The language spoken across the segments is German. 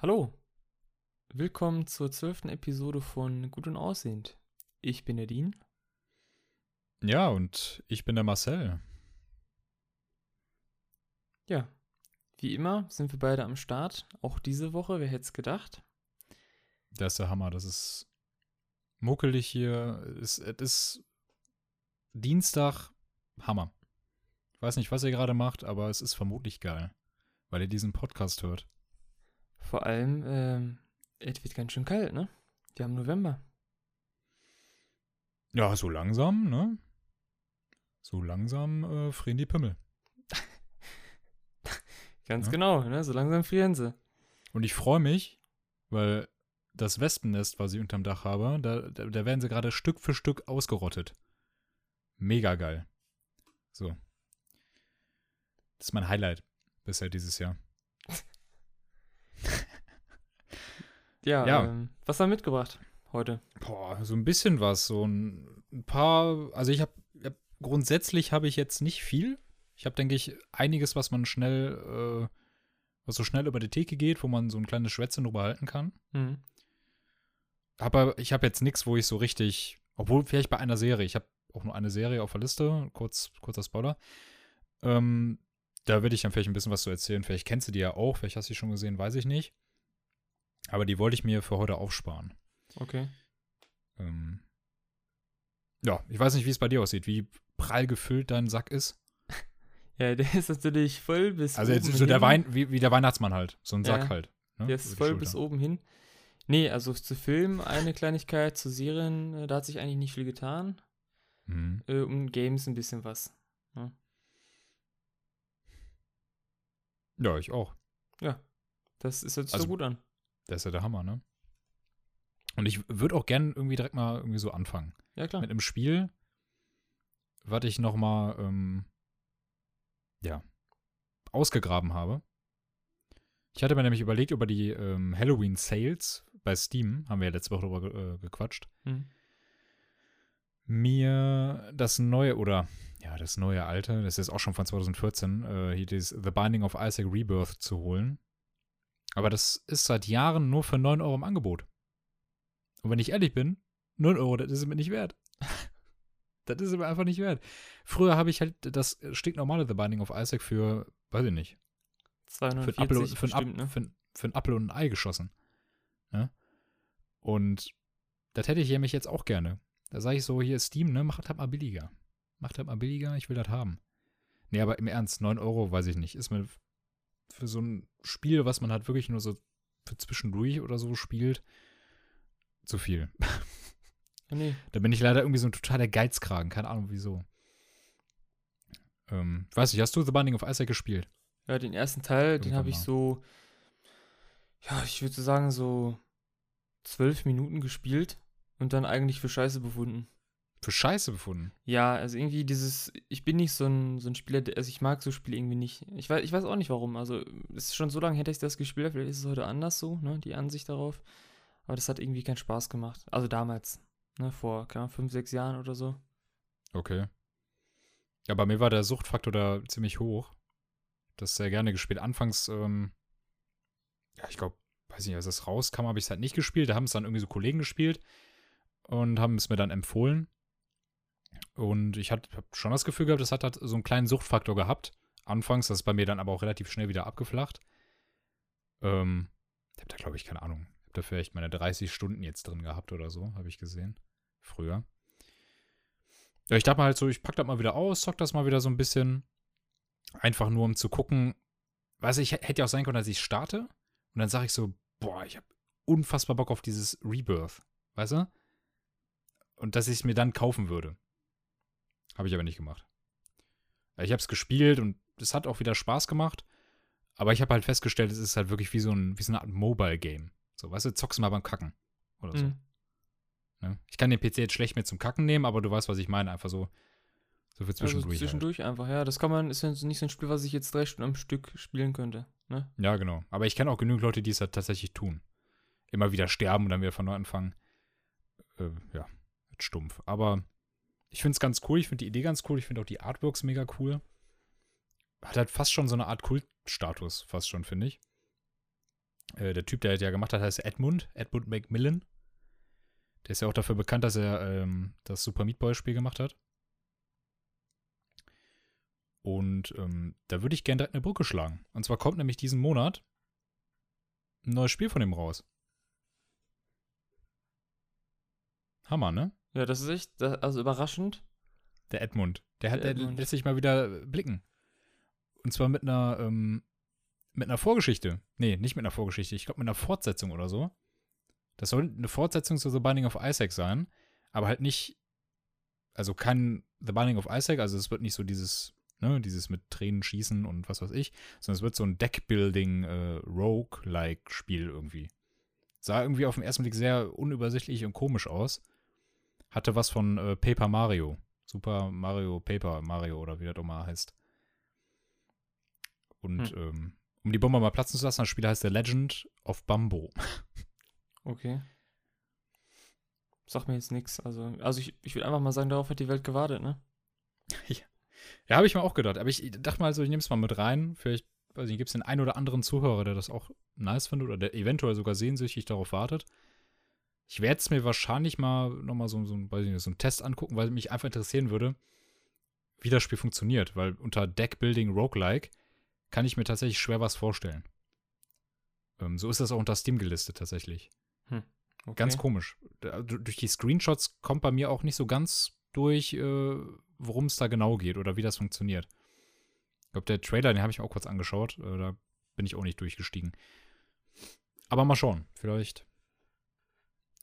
Hallo, willkommen zur zwölften Episode von Gut und Aussehend. Ich bin der Dean. Ja, und ich bin der Marcel. Ja, wie immer sind wir beide am Start. Auch diese Woche, wer hätte es gedacht? Das ist der Hammer. Das ist muckelig hier. Es, es ist Dienstag. Hammer. Ich weiß nicht, was ihr gerade macht, aber es ist vermutlich geil, weil ihr diesen Podcast hört. Vor allem, ähm, es wird ganz schön kalt, ne? Wir haben November. Ja, so langsam, ne? So langsam äh, frieren die Pimmel. Ganz Ja. genau, ne? So langsam frieren sie. Und ich freue mich, weil das Wespennest, was ich unterm Dach habe, da, da, da werden sie gerade Stück für Stück ausgerottet. Mega geil. So. Das ist mein Highlight bisher dieses Jahr. Ja, Ja. Ähm, was haben wir mitgebracht heute? Boah, so ein bisschen was. So ein, ein paar. Also ich habe hab, grundsätzlich habe ich jetzt nicht viel. Ich habe, denke ich, einiges, was man schnell, äh, was so schnell über die Theke geht, wo man so ein kleines Schwätzchen drüber halten kann. Hm. Aber ich habe jetzt nichts, wo ich so richtig, obwohl vielleicht bei einer Serie, ich habe auch nur eine Serie auf der Liste, kurz, kurzer Spoiler. Ähm, da würde ich dann vielleicht ein bisschen was zu erzählen. Vielleicht kennst du die ja auch, vielleicht hast du die schon gesehen, weiß ich nicht. Aber die wollte ich mir für heute aufsparen. Okay. Ähm, ja, ich weiß nicht, wie es bei dir aussieht, wie prall gefüllt dein Sack ist. Ja, der ist natürlich voll bis Also oben jetzt so der hin. Wein, wie, wie der Weihnachtsmann halt, so ein Ja, Sack halt. Ne? Der ist voll bis Schulter. oben hin. Nee, also zu Filmen eine Kleinigkeit, zu Serien, äh, da hat sich eigentlich nicht viel getan. Mhm. Äh, um Games ein bisschen was. Ja, ich auch. Das ist jetzt Also- so gut an. Das ist ja der Hammer, ne? Und ich würde auch gern irgendwie direkt mal irgendwie so anfangen. Ja, klar. mit einem Spiel, was ich noch mal, ähm, ja, ausgegraben habe. Ich hatte mir nämlich überlegt, über die ähm, Halloween-Sales bei Steam, haben wir ja letzte Woche drüber äh, gequatscht, Hm. mir das neue, oder ja, das neue alte, das ist auch schon von 2014, äh, hier dieses The Binding of Isaac Rebirth zu holen. Aber das ist seit Jahren nur für 9 Euro im Angebot. Und wenn ich ehrlich bin, 9 Euro, das ist mir nicht wert. das ist mir einfach nicht wert. Früher habe ich halt das stinknormale The Binding of Isaac für, weiß ich nicht, für einen Apfel, 240 und- für einen Ap- bestimmt, ne? Apfel und ein Ei geschossen. Ne? Und das hätte ich nämlich jetzt auch gerne. Da sage ich so, hier Steam, ne, macht halt mal billiger. Macht halt mal billiger, ich will das haben. Nee, aber im Ernst, 9 Euro, weiß ich nicht. Ist mir für so ein Spiel, was man halt wirklich nur so für zwischendurch oder so spielt, zu viel. Ja, nee. Da bin ich leider irgendwie so ein totaler Geizkragen, keine Ahnung wieso. Ähm, ich weiß nicht, hast du The Binding of Isaac gespielt? Ja, den ersten Teil, den Irgendwann habe ich so, ja, ich würde sagen, so zwölf Minuten gespielt und dann eigentlich für Scheiße befunden. Für Scheiße befunden. Ja, also irgendwie dieses, ich bin nicht so ein, so ein Spieler, also ich mag so Spiele irgendwie nicht. Ich weiß, ich weiß auch nicht warum. Also es ist schon so lange dass ich das gespielt vielleicht ist es heute anders so, ne, die Ansicht darauf. Aber das hat irgendwie keinen Spaß gemacht. Also damals, ne, vor, keine Ahnung, fünf, sechs Jahren oder so. Okay. Ja, bei mir war der Suchtfaktor da ziemlich hoch. Das sehr gerne gespielt. Anfangs, ähm, ja, ich glaube, weiß nicht, als es rauskam, habe ich es halt nicht gespielt. Da haben es dann irgendwie so Kollegen gespielt und haben es mir dann empfohlen. Und ich hatte hab schon das Gefühl gehabt, es hat halt so einen kleinen Suchtfaktor gehabt. Anfangs, das ist bei mir dann aber auch relativ schnell wieder abgeflacht. Ähm, ich habe da, glaube ich, keine Ahnung. Ich habe da vielleicht meine 30 Stunden jetzt drin gehabt oder so, habe ich gesehen. Früher. Ja, ich dachte mal halt so, ich pack das mal wieder aus, zock das mal wieder so ein bisschen. Einfach nur, um zu gucken. Weißt du, ich hätte ja auch sein können, dass ich starte. Und dann sage ich so, boah, ich habe unfassbar Bock auf dieses Rebirth. Weißt du? Und dass ich es mir dann kaufen würde. Habe ich aber nicht gemacht. Ja, Ich habe es gespielt und es hat auch wieder Spaß gemacht. Aber ich habe halt festgestellt, es ist halt wirklich wie so, ein, wie so eine Art Mobile-Game. So, weißt du, zockst mal beim Kacken. Oder so. Mhm. Ne? Ich kann den PC jetzt schlecht mit zum Kacken nehmen, aber du weißt, was ich meine. Einfach so, so für zwischendurch. Also halt. zwischendurch einfach, ja. Das kann man, ist ja nicht so ein Spiel, was ich jetzt drei Stunden am Stück spielen könnte, ne? Ja, genau. Aber ich kenne auch genügend Leute, die es halt tatsächlich tun. Immer wieder sterben und dann wieder von neu anfangen. Äh, ja, wird stumpf. Aber ich finde es ganz cool. Ich finde die Idee ganz cool. Ich finde auch die Artworks mega cool. Hat halt fast schon so eine Art Kultstatus, fast schon, finde ich. Äh, der Typ, der das ja gemacht hat, heißt Edmund, Edmund McMillan. Der ist ja auch dafür bekannt, dass er ähm, das Super Meat Boy Spiel gemacht hat. Und ähm, da würde ich gerne direkt eine Brücke schlagen. Und zwar kommt nämlich diesen Monat ein neues Spiel von ihm raus. Hammer, ne? Ja, das ist echt, das, also überraschend. Der Edmund. Der, hat, Der der lässt sich mal wieder blicken. Und zwar mit einer, ähm, mit einer Vorgeschichte. Nee, nicht mit einer Vorgeschichte. Ich glaube mit einer Fortsetzung oder so. Das soll eine Fortsetzung zu The Binding of Isaac sein, aber halt nicht, also kein The Binding of Isaac, also es wird nicht so dieses, ne, dieses mit Tränen schießen und was weiß ich, sondern es wird so ein Deckbuilding äh, Rogue-like Spiel irgendwie. Sah irgendwie auf den ersten Blick sehr unübersichtlich und komisch aus. Hatte was von äh, Paper Mario. Super Mario, Paper Mario oder wie das auch mal heißt. Und Hm. ähm, um die Bombe mal platzen zu lassen, das Spiel heißt The Legend of Bambo. Okay. Sagt mir jetzt nichts. Also, also ich, ich würde einfach mal sagen, darauf hat die Welt gewartet, ne? Ja, habe ich mir auch gedacht. Aber ich dachte mal so, ich nehme es mal mit rein. Vielleicht, gibt es den einen oder anderen Zuhörer, der das auch nice findet oder der eventuell sogar sehnsüchtig darauf wartet. Ich werde es mir wahrscheinlich mal nochmal so, so, nicht, so einen Test angucken, weil mich einfach interessieren würde, wie das Spiel funktioniert. Weil unter Deckbuilding Roguelike kann ich mir tatsächlich schwer was vorstellen. Ähm, so ist das auch unter Steam gelistet tatsächlich. Okay. Ganz komisch. Da- du- Durch die Screenshots kommt bei mir auch nicht so ganz durch, äh, worum es da genau geht oder wie das funktioniert. Ich glaube, der Trailer, den habe ich mir auch kurz angeschaut. Äh, da bin ich auch nicht durchgestiegen. Aber mal schauen. Vielleicht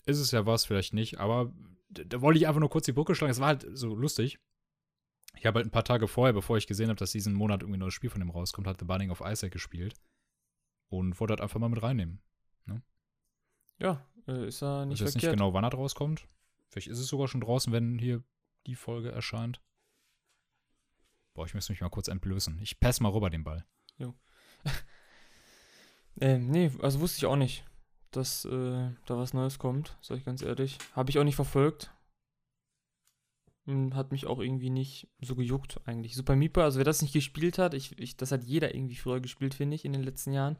ist es ja was, vielleicht nicht. Aber da, wollte ich einfach nur kurz die Brücke schlagen. Es war halt so lustig. Ich habe halt ein paar Tage vorher, bevor ich gesehen habe, dass diesen Monat irgendwie ein neues Spiel von dem rauskommt, hat The Binding of Isaac gespielt. Und wollte halt einfach mal mit reinnehmen. Ja, äh, ist ja Ich nicht weiß nicht verkehrt. genau, wann er rauskommt. Vielleicht ist es sogar schon draußen, wenn hier die Folge erscheint. Boah, ich müsste mich mal kurz entblößen. Ich pass mal rüber den Ball. Ähm, nee, also wusste ich auch nicht, dass äh, da was Neues kommt, sag ich ganz ehrlich. Habe ich auch nicht verfolgt. Hm, Hat mich auch irgendwie nicht so gejuckt, eigentlich. Super Boy, also wer das nicht gespielt hat, ich, ich, das hat jeder irgendwie früher gespielt, finde ich, in den letzten Jahren.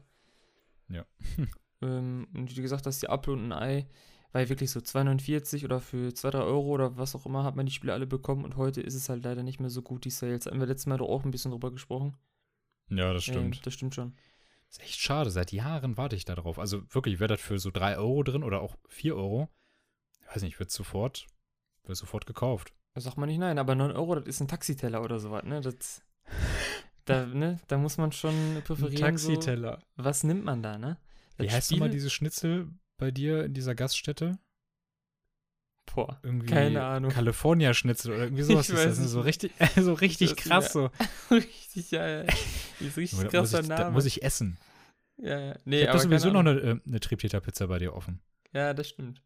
Ja. ähm, und wie du gesagt hast, die Apfel und ein Ei, war wirklich so 2,49 oder für 2, 3 Euro oder was auch immer, hat man die Spiele alle bekommen und heute ist es halt leider nicht mehr so gut, die Sales. Hatten wir letztes Mal doch auch ein bisschen drüber gesprochen. Ja, das Ähm, das stimmt schon. Ist echt schade. Seit Jahren warte ich da drauf. Also wirklich, wäre das für so 3 Euro drin oder auch 4 Euro. Ich weiß nicht, wird sofort, wird sofort gekauft. Da sagt man nicht nein, aber 9 Euro, das ist ein Taxiteller oder sowas, ne? Das, da, ne? Da muss man schon präferieren. So, was nimmt man da, ne? Wie Das heißt nochmal Spiel- dieses Schnitzel bei dir in dieser Gaststätte? Boah, Irgendwie Keine Ahnung. California Schnitzel oder irgendwie sowas Ich ist das. es So nicht. richtig, so richtig krass so. richtig, ja, ja. Ist richtig das muss krasser ich, Name. das muss ich essen. ja, ja. Nee, ich habe sowieso noch eine, äh, eine Triebtäter-Pizza bei dir offen. Ja, das stimmt.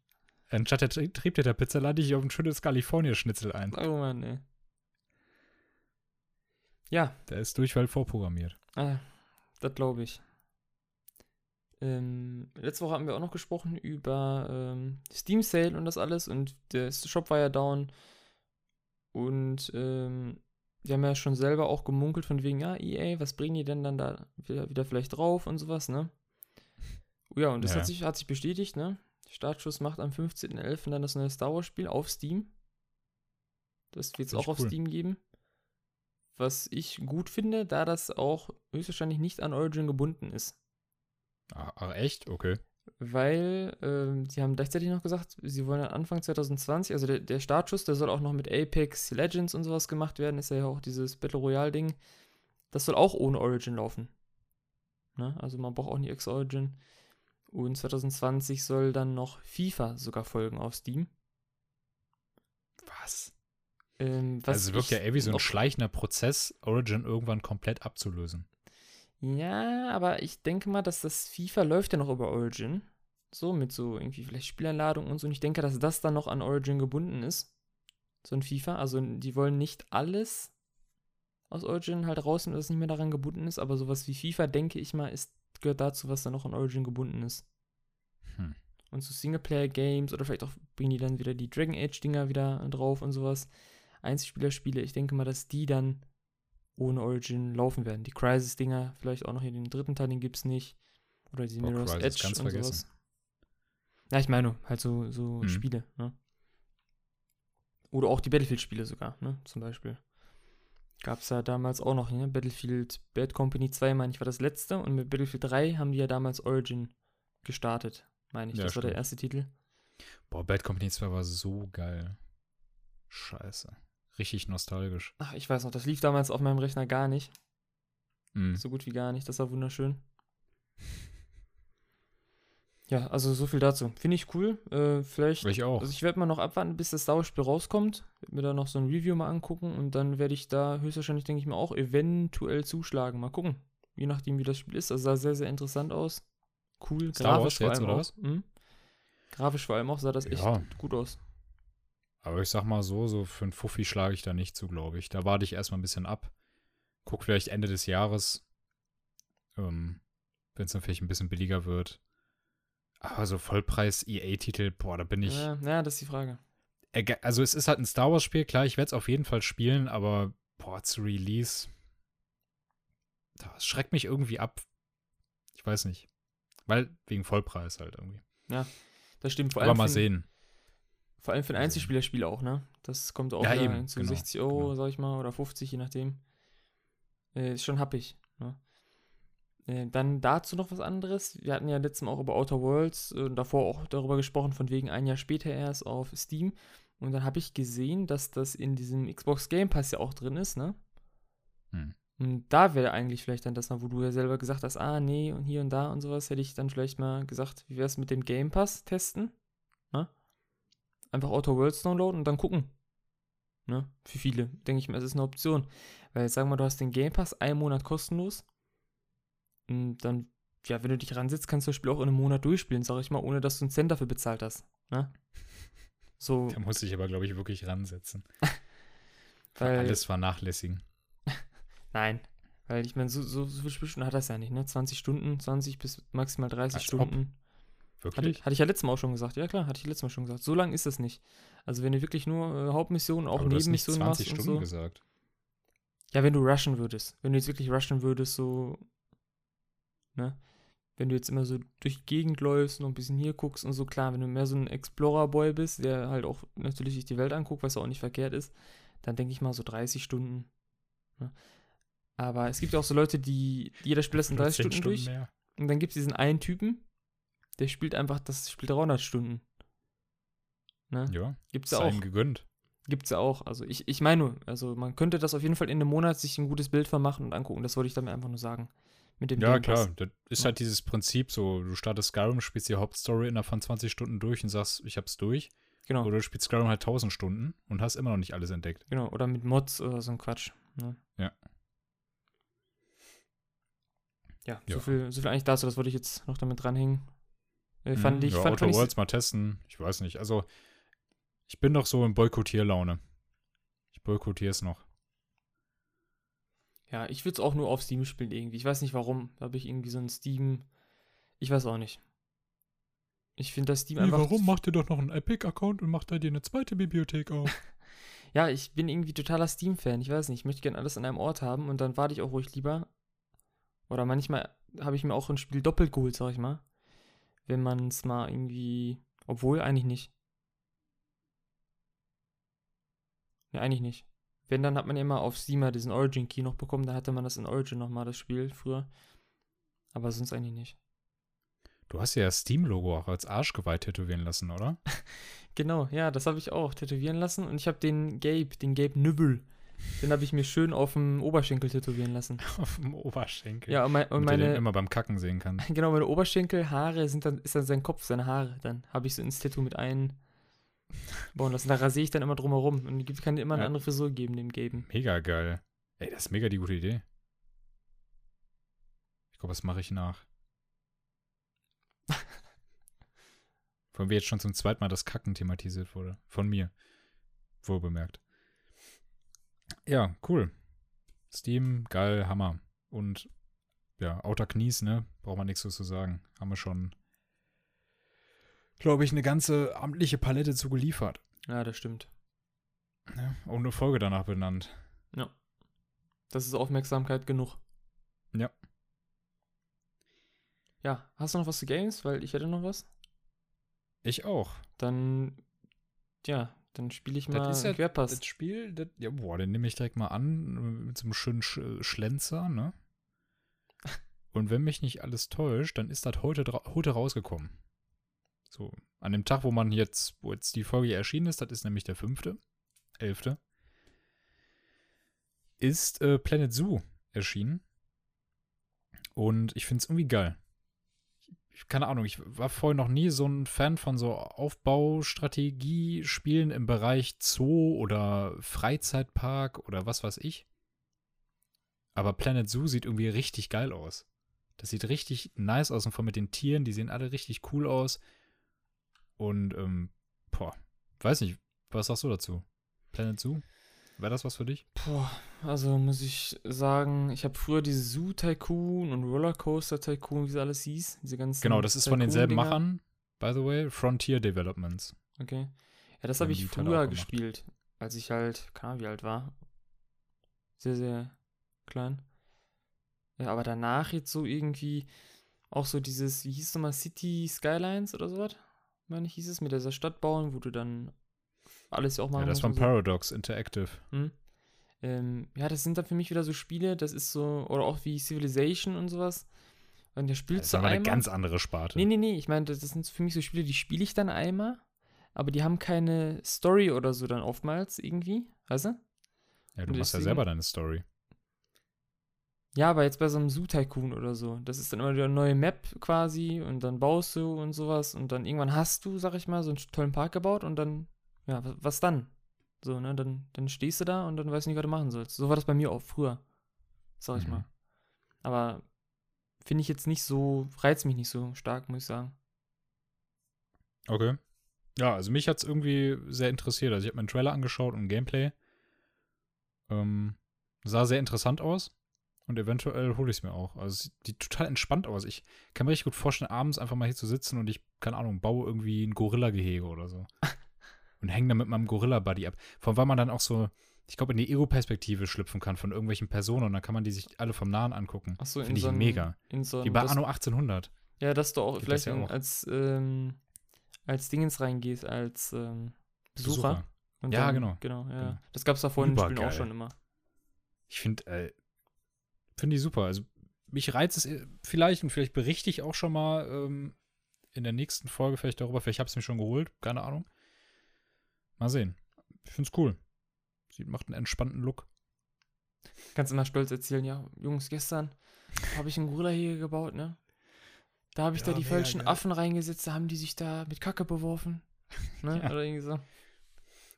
Anstatt der Tri Triebtäter-Pizza lade ich auf ein schönes California-Schnitzel ein. Oh Mann, ey. Ja, Der ist Durchfall vorprogrammiert. Ah, das glaube ich. Ähm, letzte Woche haben wir auch noch gesprochen über ähm, Steam Sale und das alles und der Shop war ja down und ähm, wir haben ja schon selber auch gemunkelt von wegen, ja, EA, was bringen die denn dann da wieder, wieder vielleicht drauf und sowas, ne? Ja, und das Ja. hat, sich, hat sich bestätigt, ne? Startschuss macht am 15.11. dann das neue Star Wars Spiel auf Steam. Das wird es auch ich auf cool. Steam geben. Was ich gut finde, da das auch höchstwahrscheinlich nicht an Origin gebunden ist. Ah, ach, echt? Okay. Weil ähm, sie haben gleichzeitig noch gesagt, sie wollen dann Anfang 2020, also der, der Startschuss, der soll auch noch mit Apex Legends und sowas gemacht werden, ist ja auch dieses Battle Royale-Ding. Das soll auch ohne Origin laufen. Ne? Also man braucht auch nie X-Origin. Und 2020 soll dann noch FIFA sogar folgen auf Steam. Was? Ähm, was also es wirkt ja eher wie so ein schleichender Prozess, Origin irgendwann komplett abzulösen. Ja, aber ich denke mal, dass das FIFA läuft ja noch über Origin. So, mit so irgendwie vielleicht Spielanladung und so. Und ich denke, dass das dann noch an Origin gebunden ist. So ein FIFA. Also, die wollen nicht alles aus Origin halt rausnehmen, dass es nicht mehr daran gebunden ist. Aber sowas wie FIFA, denke ich mal, ist, gehört dazu, was dann noch an Origin gebunden ist. Hm. Und so Singleplayer-Games oder vielleicht auch bringen die dann wieder die Dragon Age-Dinger wieder drauf und sowas. Einzelspieler-Spiele, ich denke mal, dass die dann ohne Origin laufen werden. Die Crisis-Dinger, vielleicht auch noch hier den dritten Teil, den gibt's nicht. Oder die Mirror's Crysis Edge und vergessen. sowas. Ja, ich meine, halt so, so Mhm. Spiele, ne? Oder auch die Battlefield-Spiele sogar, ne? Zum Beispiel. Gab es ja damals auch noch, ne? Battlefield Bad Company 2, meine ich, war das letzte. Und mit Battlefield 3 haben die ja damals Origin gestartet, meine ich. Ja, das war der stimmt. erste Titel. Boah, Bad Company 2 war so geil. Scheiße. Richtig nostalgisch. Ach, ich weiß noch, das lief damals auf meinem Rechner gar nicht. Mhm. So gut wie gar nicht. Das war wunderschön. Ja, also so viel dazu. Finde ich cool. Äh, vielleicht. Ich auch. Also ich werde mal noch abwarten, bis das Star Wars-Spiel rauskommt. Werd mir da noch so ein Review mal angucken und dann werde ich da höchstwahrscheinlich, denke ich mal, auch eventuell zuschlagen. Mal gucken. Je nachdem, wie das Spiel ist. Das sah sehr, sehr interessant aus. Cool. Star grafisch Wars vor jetzt, allem oder auch. Mhm. Grafisch vor allem auch sah das echt Ja. gut aus. Aber ich sag mal so, so für einen Fuffi schlage ich da nicht zu, glaube ich. Da warte ich erstmal ein bisschen ab. Guck vielleicht Ende des Jahres, ähm, wenn es dann vielleicht ein bisschen billiger wird. Aber so Vollpreis-EA-Titel, boah, da bin ich. Ja, ja, das ist die Frage. Also es ist halt ein Star Wars-Spiel, klar, ich werde es auf jeden Fall spielen, aber boah, zu Release. Das schreckt mich irgendwie ab. Ich weiß nicht. Weil, wegen Vollpreis halt irgendwie. Das stimmt vor Aber allem. mal für- sehen. Vor allem für ein Mal. Einzelspielerspiel auch, ne? Das kommt auch Ja, eben, zu genau, 60 Euro, genau. sag ich mal, oder 50, je nachdem. Äh, ist schon happig, ne? Äh, dann dazu noch was anderes. Wir hatten ja letztes Mal auch über Outer Worlds äh, und davor auch darüber gesprochen, von wegen ein Jahr später erst auf Steam. Und dann habe ich gesehen, dass das in diesem Xbox Game Pass ja auch drin ist, ne? Hm. Und da wäre eigentlich vielleicht dann das mal, wo du ja selber gesagt hast, ah, nee, und hier und da und sowas, hätte ich dann vielleicht mal gesagt, wie wäre es mit dem Game Pass testen? Ne? Einfach Outer Worlds downloaden und dann gucken. Ne? Für viele, denke ich mal, es ist eine Option. Weil, sagen wir mal, du hast den Game Pass einen Monat kostenlos. Und dann, ja, wenn du dich ransetzt, kannst du das Spiel auch in einem Monat durchspielen, sag ich mal, ohne dass du einen Cent dafür bezahlt hast. Ne? So, Da muss ich aber, glaube ich, wirklich ransetzen. weil. Alles vernachlässigen. Nein. Weil ich meine, so, so, so viele Spielstunden hat das ja nicht, ne? 20 Stunden, 20 bis maximal 30 Als ob. Stunden. Hatte, Wirklich? hatte ich ja letztes Mal auch schon gesagt. Ja, klar, hatte ich letztes Mal schon gesagt. So lang ist das nicht. Also, wenn du wirklich nur äh, Hauptmissionen, auch Nebenmissionen 20 machst und Stunden so. gesagt. Ja, wenn du rushen würdest. Wenn du jetzt wirklich rushen würdest, so. Ne? Wenn du jetzt immer so durch die Gegend läufst und ein bisschen hier guckst und so, klar, wenn du mehr so ein Explorer-Boy bist, der halt auch natürlich sich die Welt anguckt, was auch nicht verkehrt ist, dann denke ich mal so 30 Stunden. Ne? Aber es gibt ja auch so Leute, die jeder Spiel das in 30 10 Stunden durch. mehr. Und dann gibt es diesen einen Typen, der spielt einfach, das spielt 300 Stunden. Ne? Ja, Gibt's ja auch. gegönnt. Gibt's ja auch. Also ich, ich meine nur, also man könnte das auf jeden Fall in einem Monat sich ein gutes Bild von machen und angucken. Das wollte ich damit einfach nur sagen. Mit dem Ja, klar. Das ist halt dieses Prinzip so, du startest Skyrim, spielst die Hauptstory innerhalb von 20 Stunden durch und sagst, ich hab's durch. Genau, Oder du spielst Skyrim halt 1000 Stunden und hast immer noch nicht alles entdeckt. genau. Oder mit Mods oder so ein Quatsch. Ne? Ja. Ja, Ja. So, viel, so viel eigentlich dazu. Das wollte ich jetzt noch damit dranhängen. Äh, fand Mhm. ich, ja, fand, Outer fand ich, Worlds mal testen. Ich weiß nicht. Also, ich bin doch so in Boykottierlaune. Ich boykottiere es noch. Ja, ich würde es auch nur auf Steam spielen irgendwie. Ich weiß nicht warum. Da habe ich irgendwie so ein Steam. Ich weiß auch nicht. Ich finde das Steam einfach. Macht ihr doch noch einen Epic-Account und macht da dir eine zweite Bibliothek auf? Ja, ich bin irgendwie totaler Steam-Fan. Ich weiß nicht, ich möchte gerne alles an einem Ort haben und dann warte ich auch ruhig lieber. Oder manchmal habe ich mir auch ein Spiel doppelt geholt, sag ich mal. Wenn man es mal irgendwie. Obwohl, eigentlich nicht. Ne, eigentlich nicht. Wenn, dann hat man immer auf Steam ja diesen Origin Key noch bekommen, da hatte man das in Origin nochmal, das Spiel früher. Aber sonst eigentlich nicht. Du hast ja das Steam-Logo auch als Arschgeweih tätowieren lassen, oder? Genau, ja, das habe ich auch tätowieren lassen und ich habe den Gabe, den Gabe Nübbel, den habe ich mir schön auf dem Oberschenkel tätowieren lassen. Auf dem Oberschenkel. Ja, und, mein, und du den meine, immer beim Kacken sehen kannst. genau, meine Oberschenkelhaare sind dann, ist dann sein Kopf, seine Haare. Dann habe ich so ins Tattoo mit einbauen lassen. Da rasiere ich dann immer drumherum und es kann immer eine Ja. andere Frisur geben, dem Gaben. Mega geil. Ey, das ist mega die gute Idee. Ich glaube, das mache ich nach. Von wie jetzt schon zum zweiten Mal das Kacken thematisiert wurde. Von mir. Wohl bemerkt. Ja, cool. Steam, geil, Hammer. Und ja, Outer Knies, ne? Braucht man nichts so zu sagen. Haben wir schon, glaube ich, eine ganze amtliche Palette zu geliefert. Ja, das stimmt. Ne? Und eine Folge danach benannt. Das ist Aufmerksamkeit genug. ja, hast du noch was zu Games? Weil ich hätte noch was. Ich auch. Dann, ja, dann spiele ich mal Das ist ja Querpass. das Spiel, das, ja, boah, den nehme ich direkt mal an, mit so einem schönen Sch Schlenzer, ne? Und wenn mich nicht alles täuscht, dann ist das heute, heute rausgekommen. So, an dem Tag, wo man jetzt, wo jetzt die Folge erschienen ist, das ist nämlich der fünfte, elfte, ist äh, Planet Zoo erschienen. Und ich finde es irgendwie geil. Ich, keine Ahnung, ich war vorher noch nie so ein Fan von so Aufbaustrategie-Spielen im Bereich Zoo oder Freizeitpark oder was weiß ich. Aber Planet Zoo sieht irgendwie richtig geil aus. Das sieht richtig nice aus und vor allem mit den Tieren, die sehen alle richtig cool aus. Und, ähm, boah, weiß nicht, was sagst du dazu? Planet Zoo? Wäre das was für dich? Boah, also muss ich sagen, ich habe früher diese Zoo Tycoon und Rollercoaster Tycoon, wie es alles hieß. Diese ganzen Genau, das ist von denselben. Machern, by the way, Frontier Developments. Okay. Ja, das habe ich früher gespielt, als ich halt, keine Ahnung, wie alt war. Sehr, sehr klein. Ja, aber danach jetzt so irgendwie auch so dieses, wie hieß es nochmal, City Skylines oder sowas? Meine ich, hieß es, mit dieser Stadt bauen, wo du dann alles auch machen Ja, das war und so. Paradox Interactive. Hm? Ähm, ja, das sind dann für mich wieder so Spiele, das ist so, oder auch wie Civilization und sowas. Und der spielt Das ist aber eine ganz andere Sparte. Nee, nee, nee, ich meine, das das sind für mich so Spiele, die spiele ich dann einmal, aber die haben keine Story oder so dann oftmals irgendwie, weißt du? Ja, du Und machst ja deswegen- selber deine Story. Ja, aber jetzt bei so einem Zoo Tycoon oder so, das ist dann immer wieder eine neue Map quasi und dann baust du und sowas und dann irgendwann hast du, sag ich mal, so einen tollen Park gebaut und dann, ja, wa- was dann? So, ne, dann, dann stehst du da und dann weißt du nicht, was du machen sollst. So war das bei mir auch früher, sag ich Mhm. mal. Aber finde ich jetzt nicht so, reizt mich nicht so stark, muss ich sagen. Okay. Ja, also mich hat es irgendwie sehr interessiert. Also ich habe mir einen Trailer angeschaut und Gameplay. Ähm, sah sehr interessant aus. Und eventuell hole ich es mir auch. Also es sieht total entspannt aus. Ich kann mir richtig gut vorstellen, abends einfach mal hier zu sitzen und ich, keine Ahnung, baue irgendwie ein Gorilla-Gehege oder so. und hänge dann mit meinem Gorilla-Buddy ab. Vor allem, weil man dann auch so, ich glaube, in die Ego-Perspektive schlüpfen kann von irgendwelchen Personen und dann kann man die sich alle vom Nahen angucken. Achso, in Finde ich so mega. So Wie bei Anno 1800. Ja, dass du auch Geht vielleicht das ja auch. als, ähm, als Dingens reingehst, als ähm, Besucher. Und Ja, dann, genau. Genau, ja. Genau. Das gab es da vorhin in den Spielen auch schon immer. Ich finde, äh, finde ich super. Also mich reizt es äh, vielleicht und vielleicht berichte ich auch schon mal ähm, in der nächsten Folge vielleicht darüber. Vielleicht habe ich es mir schon geholt, keine Ahnung. Mal sehen. Ich finde es cool. Sie macht einen entspannten Look. Kannst immer stolz erzählen, ja, Jungs, gestern habe ich einen Gorilla-Hege gebaut, ne? Da habe ich da Ja, die mega falschen. Affen reingesetzt, da haben die sich da mit Kacke beworfen. Ne? Ja. Oder irgendwie so.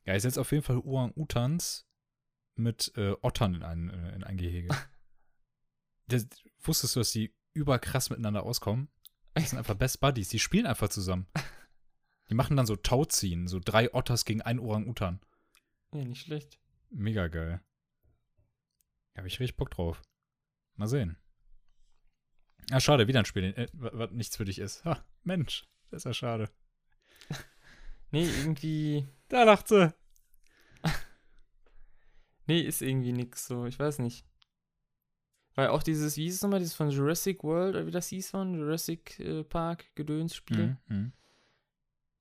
Ja, ist jetzt auf jeden Fall Orang-Utans mit äh, Ottern in ein, äh, in ein Gehege. das, wusstest du, dass die überkrass miteinander auskommen? Das sind einfach Best Buddies. Die spielen einfach zusammen. Die machen dann so Tauziehen, so drei Otters gegen einen Orang-Utan. Ja, nicht schlecht. Mega geil. Da habe ich richtig Bock drauf. Mal sehen. Ah, schade, wieder ein Spiel, äh, was nichts für dich ist. Ha, Mensch, das ist ja schade. Nee, irgendwie. Da lacht sie. Nee, ist irgendwie nix so. Ich weiß nicht. Weil auch dieses, wie hieß es nochmal, dieses von Jurassic World, oder wie das hieß von Jurassic äh, Park Gedöns-Spiel, Mhm.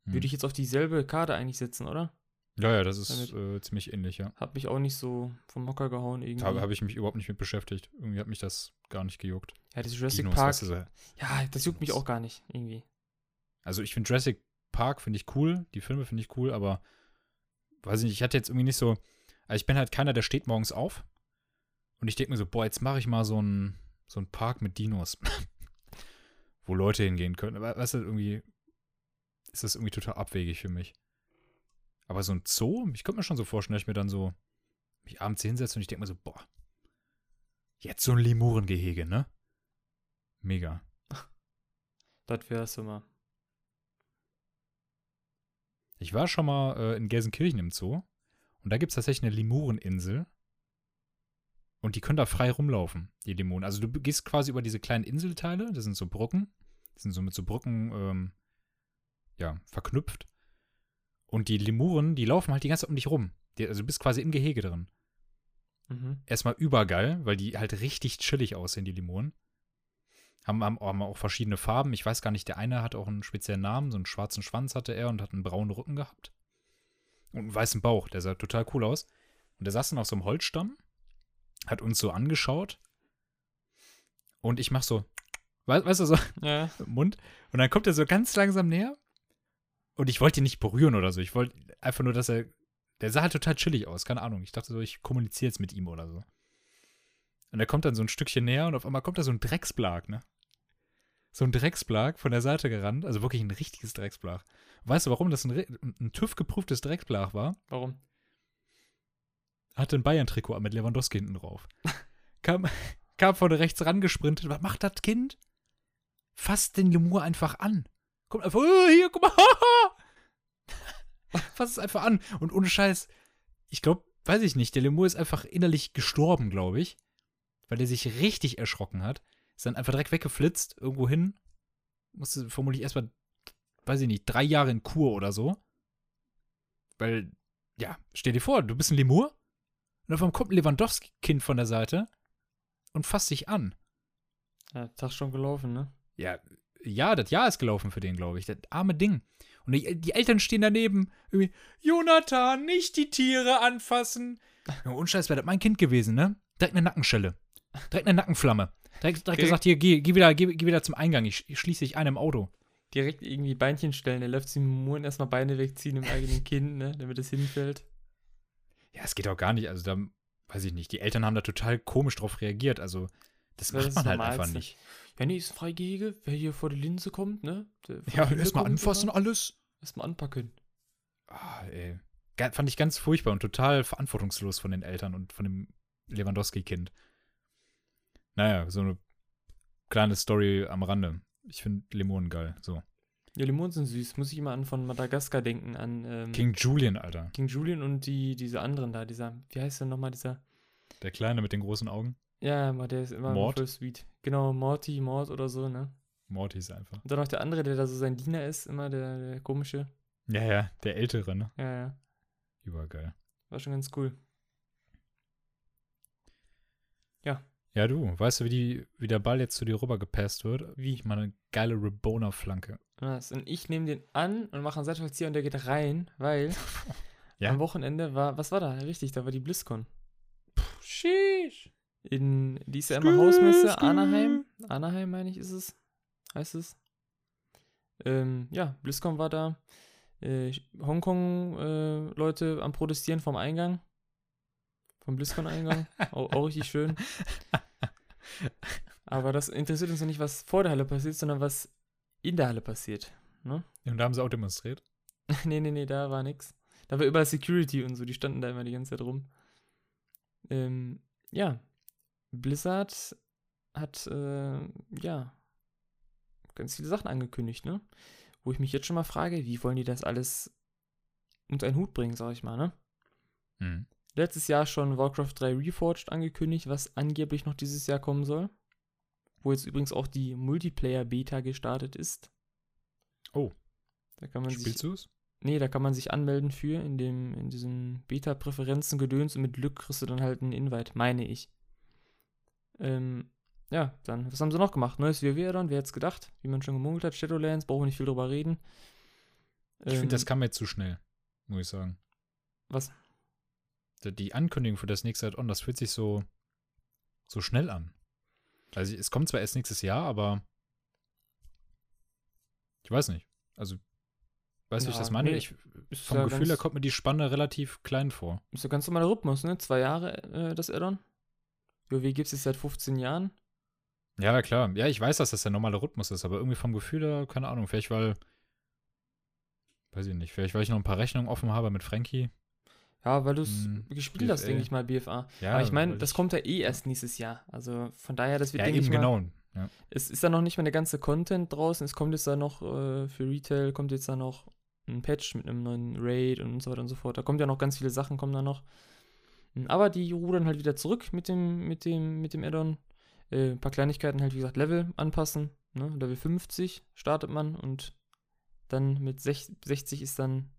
Mhm. würde ich jetzt auf dieselbe Karte eigentlich setzen, oder? Ja, ja, das ist äh, ziemlich ähnlich, ja. Hat mich auch nicht so vom Hocker gehauen irgendwie. Da habe ich mich überhaupt nicht mit beschäftigt. Irgendwie hat mich das gar nicht gejuckt. ja, das Jurassic Dinos, Park. weißt du. Ja, das juckt mich auch gar nicht, irgendwie. Also ich finde Jurassic Park finde ich cool, die Filme finde ich cool, aber weiß ich nicht, ich hatte jetzt irgendwie nicht so, also ich bin halt keiner, der steht morgens auf und ich denke mir so, boah, jetzt mache ich mal so einen so einen Park mit Dinos, wo Leute hingehen können. Aber weißt du, irgendwie ist das irgendwie total abwegig für mich. Aber so ein Zoo, ich könnte mir schon so vorstellen, dass ich mir dann so mich abends hinsetze und ich denke mir so, boah, jetzt so ein Lemurengehege, ne? Mega. Das wär's immer. Ich war schon mal äh, in Gelsenkirchen im Zoo und da gibt es tatsächlich eine Lemureninsel. Und die können da frei rumlaufen, die Lemuren. Also du gehst quasi über diese kleinen Inselteile, das sind so Brücken, die sind so mit so Brücken, ähm, ja, verknüpft. Und die Lemuren, die laufen halt die ganze Zeit um dich rum. Die, also du bist quasi im Gehege drin. Mhm. Erstmal übergeil, weil die halt richtig chillig aussehen, die Lemuren. Haben, haben, haben auch verschiedene Farben. Ich weiß gar nicht, der eine hat auch einen speziellen Namen. So einen schwarzen Schwanz hatte er und hat einen braunen Rücken gehabt. Und einen weißen Bauch. Der sah total cool aus. Und der saß dann auf so einem Holzstamm, hat uns so angeschaut. Und ich mach so, weißt, weißt du, so Ja. Mund. Und dann kommt er so ganz langsam näher. Und ich wollte ihn nicht berühren oder so. Ich wollte einfach nur, dass er. Der sah halt total chillig aus, keine Ahnung. Ich dachte so, ich kommuniziere jetzt mit ihm oder so. Und er kommt dann so ein Stückchen näher und auf einmal kommt da so ein Drecksblag, ne? So ein Drecksblag von der Seite gerannt, also wirklich ein richtiges Drecksblag. Weißt du, warum das ein, ein TÜV-geprüftes Drecksblag war? Warum? Hatte ein Bayern-Trikot mit Lewandowski hinten drauf. kam, kam von rechts rangesprintet. Was macht das Kind? Fasst den Lemur einfach an. Kommt einfach, "Oh, hier, guck mal. Fasst es einfach an. Und ohne Scheiß, ich glaube, weiß ich nicht, der Lemur ist einfach innerlich gestorben, glaube ich. Weil der sich richtig erschrocken hat. Ist dann einfach direkt weggeflitzt, irgendwo hin. Musste vermutlich erstmal, weiß ich nicht, drei Jahre in Kur oder so. Weil, ja, stell dir vor, du bist ein Lemur und einmal kommt ein Lewandowski-Kind von der Seite und fasst dich an. Ja, Tag schon gelaufen, ne? Ja, ja, das Jahr ist gelaufen für den, glaube ich. Das arme Ding. Und die, die Eltern stehen daneben. Irgendwie, Jonathan, nicht die Tiere anfassen. Ja, unscheiß wäre das mein Kind gewesen, ne? Direkt eine Nackenschelle. Direkt eine Nackenflamme. Direkt, direkt Direkt- gesagt, hier, geh, geh, wieder, geh, geh wieder zum Eingang. Ich, ich schließe dich ein im Auto. Direkt irgendwie Beinchen stellen. Der läuft zum Muren erstmal Beine wegziehen im eigenen Kind, ne? Damit es hinfällt. Ja, es geht auch gar nicht. Also da, weiß ich nicht. Die Eltern haben da total komisch drauf reagiert. Also, das Das macht man halt einfach nicht. Ja, nee, ist ein Freigehege. Wer hier vor die Linse kommt, ne? Ja, erstmal anfassen, oder? alles. Erstmal anpacken. Ah, ey. Fand ich ganz furchtbar und total verantwortungslos von den Eltern und von dem Lewandowski-Kind. Naja, so eine kleine Story am Rande. Ich finde Limonen geil. So. Ja, Limonen sind süß. Muss ich immer an von Madagaskar denken, an ähm, King Julian, Alter. King Julian und die, diese anderen da, dieser, wie heißt der nochmal, dieser, Der Kleine mit den großen Augen. ja, aber der ist immer Mord? voll sweet. Genau, Morty, Mord oder so, ne? Morty ist einfach. Und dann noch der andere, der da so sein Diener ist, immer der, der komische. Ja, ja, der Ältere, ne? Ja, ja, Übergeil. war schon ganz cool. Ja, du, weißt du, wie, die, wie der Ball jetzt zu dir rüber gepasst wird? Wie? Ich meine, geile Rebona-Flanke. Was? Und ich nehme den an und mache einen Seitfallzieher und der geht rein, weil Ja. am Wochenende war, was war da? Richtig, da war die BlizzCon. Sheesh. In, die ist ja immer Hausmesse. Anaheim. Anaheim, meine ich, ist es. Heißt es. Ähm, ja, BlizzCon war da. Äh, Hongkong-Leute am Protestieren vom Eingang. Vom BlizzCon-Eingang. auch, auch richtig schön. Aber das interessiert uns ja nicht, was vor der Halle passiert, sondern was in der Halle passiert. Ne? Und da haben sie auch demonstriert. nee, nee, nee, da war nix. Da war überall Security und so, die standen da immer die ganze Zeit rum. Ähm, ja, Blizzard hat, äh, ja, ganz viele Sachen angekündigt, ne? Wo ich mich jetzt schon mal frage, wie wollen die das alles unter einen Hut bringen, sag ich mal, ne? Mhm. Letztes Jahr schon Warcraft 3 Reforged angekündigt, was angeblich noch dieses Jahr kommen soll. Wo jetzt übrigens auch die Multiplayer-Beta gestartet ist. Oh. Da kann man sich Spielst du es? Nee, da kann man sich anmelden für in dem in diesem Beta-Präferenzen gedöns und mit Glück kriegst du dann halt einen Invite, meine ich. Ähm, ja, dann, was haben sie noch gemacht? Neues WoW-Addon, wer hätte es gedacht? Wie man schon gemunkelt hat, Shadowlands, brauchen wir nicht viel drüber reden. Ich finde, das Ähm, kam mir zu schnell, muss ich sagen. Was? Die- Die Ankündigung für das nächste Add-on, das fühlt sich so, so schnell an. Also es kommt zwar erst nächstes Jahr, aber ich weiß nicht. Also, weißt du, wie ich Ja, das meine? nee, ich, vom ja Gefühl her kommt mir die Spanne relativ klein vor. Ist ja ganz normaler Rhythmus, ne? Zwei Jahre äh, das Addon. WoW gibt es jetzt seit 15 Jahren. Ja, klar. Ja, ich weiß, dass das der normale Rhythmus ist, aber irgendwie vom Gefühl her, keine Ahnung, vielleicht weil, weiß ich nicht, vielleicht weil ich noch ein paar Rechnungen offen habe mit Frankie. Ja, weil du es Hm, gespielt hast, BFA. denke ich mal, BFA. Ja, Aber ich meine, das ich- kommt ja eh erst nächstes Jahr. Also von daher, das wird, Ja, denke ich mal, genau. Ja. es ist da noch nicht mal der ganze Content draußen. Es kommt jetzt da noch äh, für Retail, kommt jetzt da noch ein Patch mit einem neuen Raid und so weiter und so fort. Da kommt ja noch ganz viele Sachen, kommen da noch. Mm, Aber die rudern halt wieder zurück mit dem, mit dem, mit dem Addon. Äh, ein paar Kleinigkeiten halt, wie gesagt, Level anpassen. Ne? Level 50 startet man und dann mit sech- 60 ist dann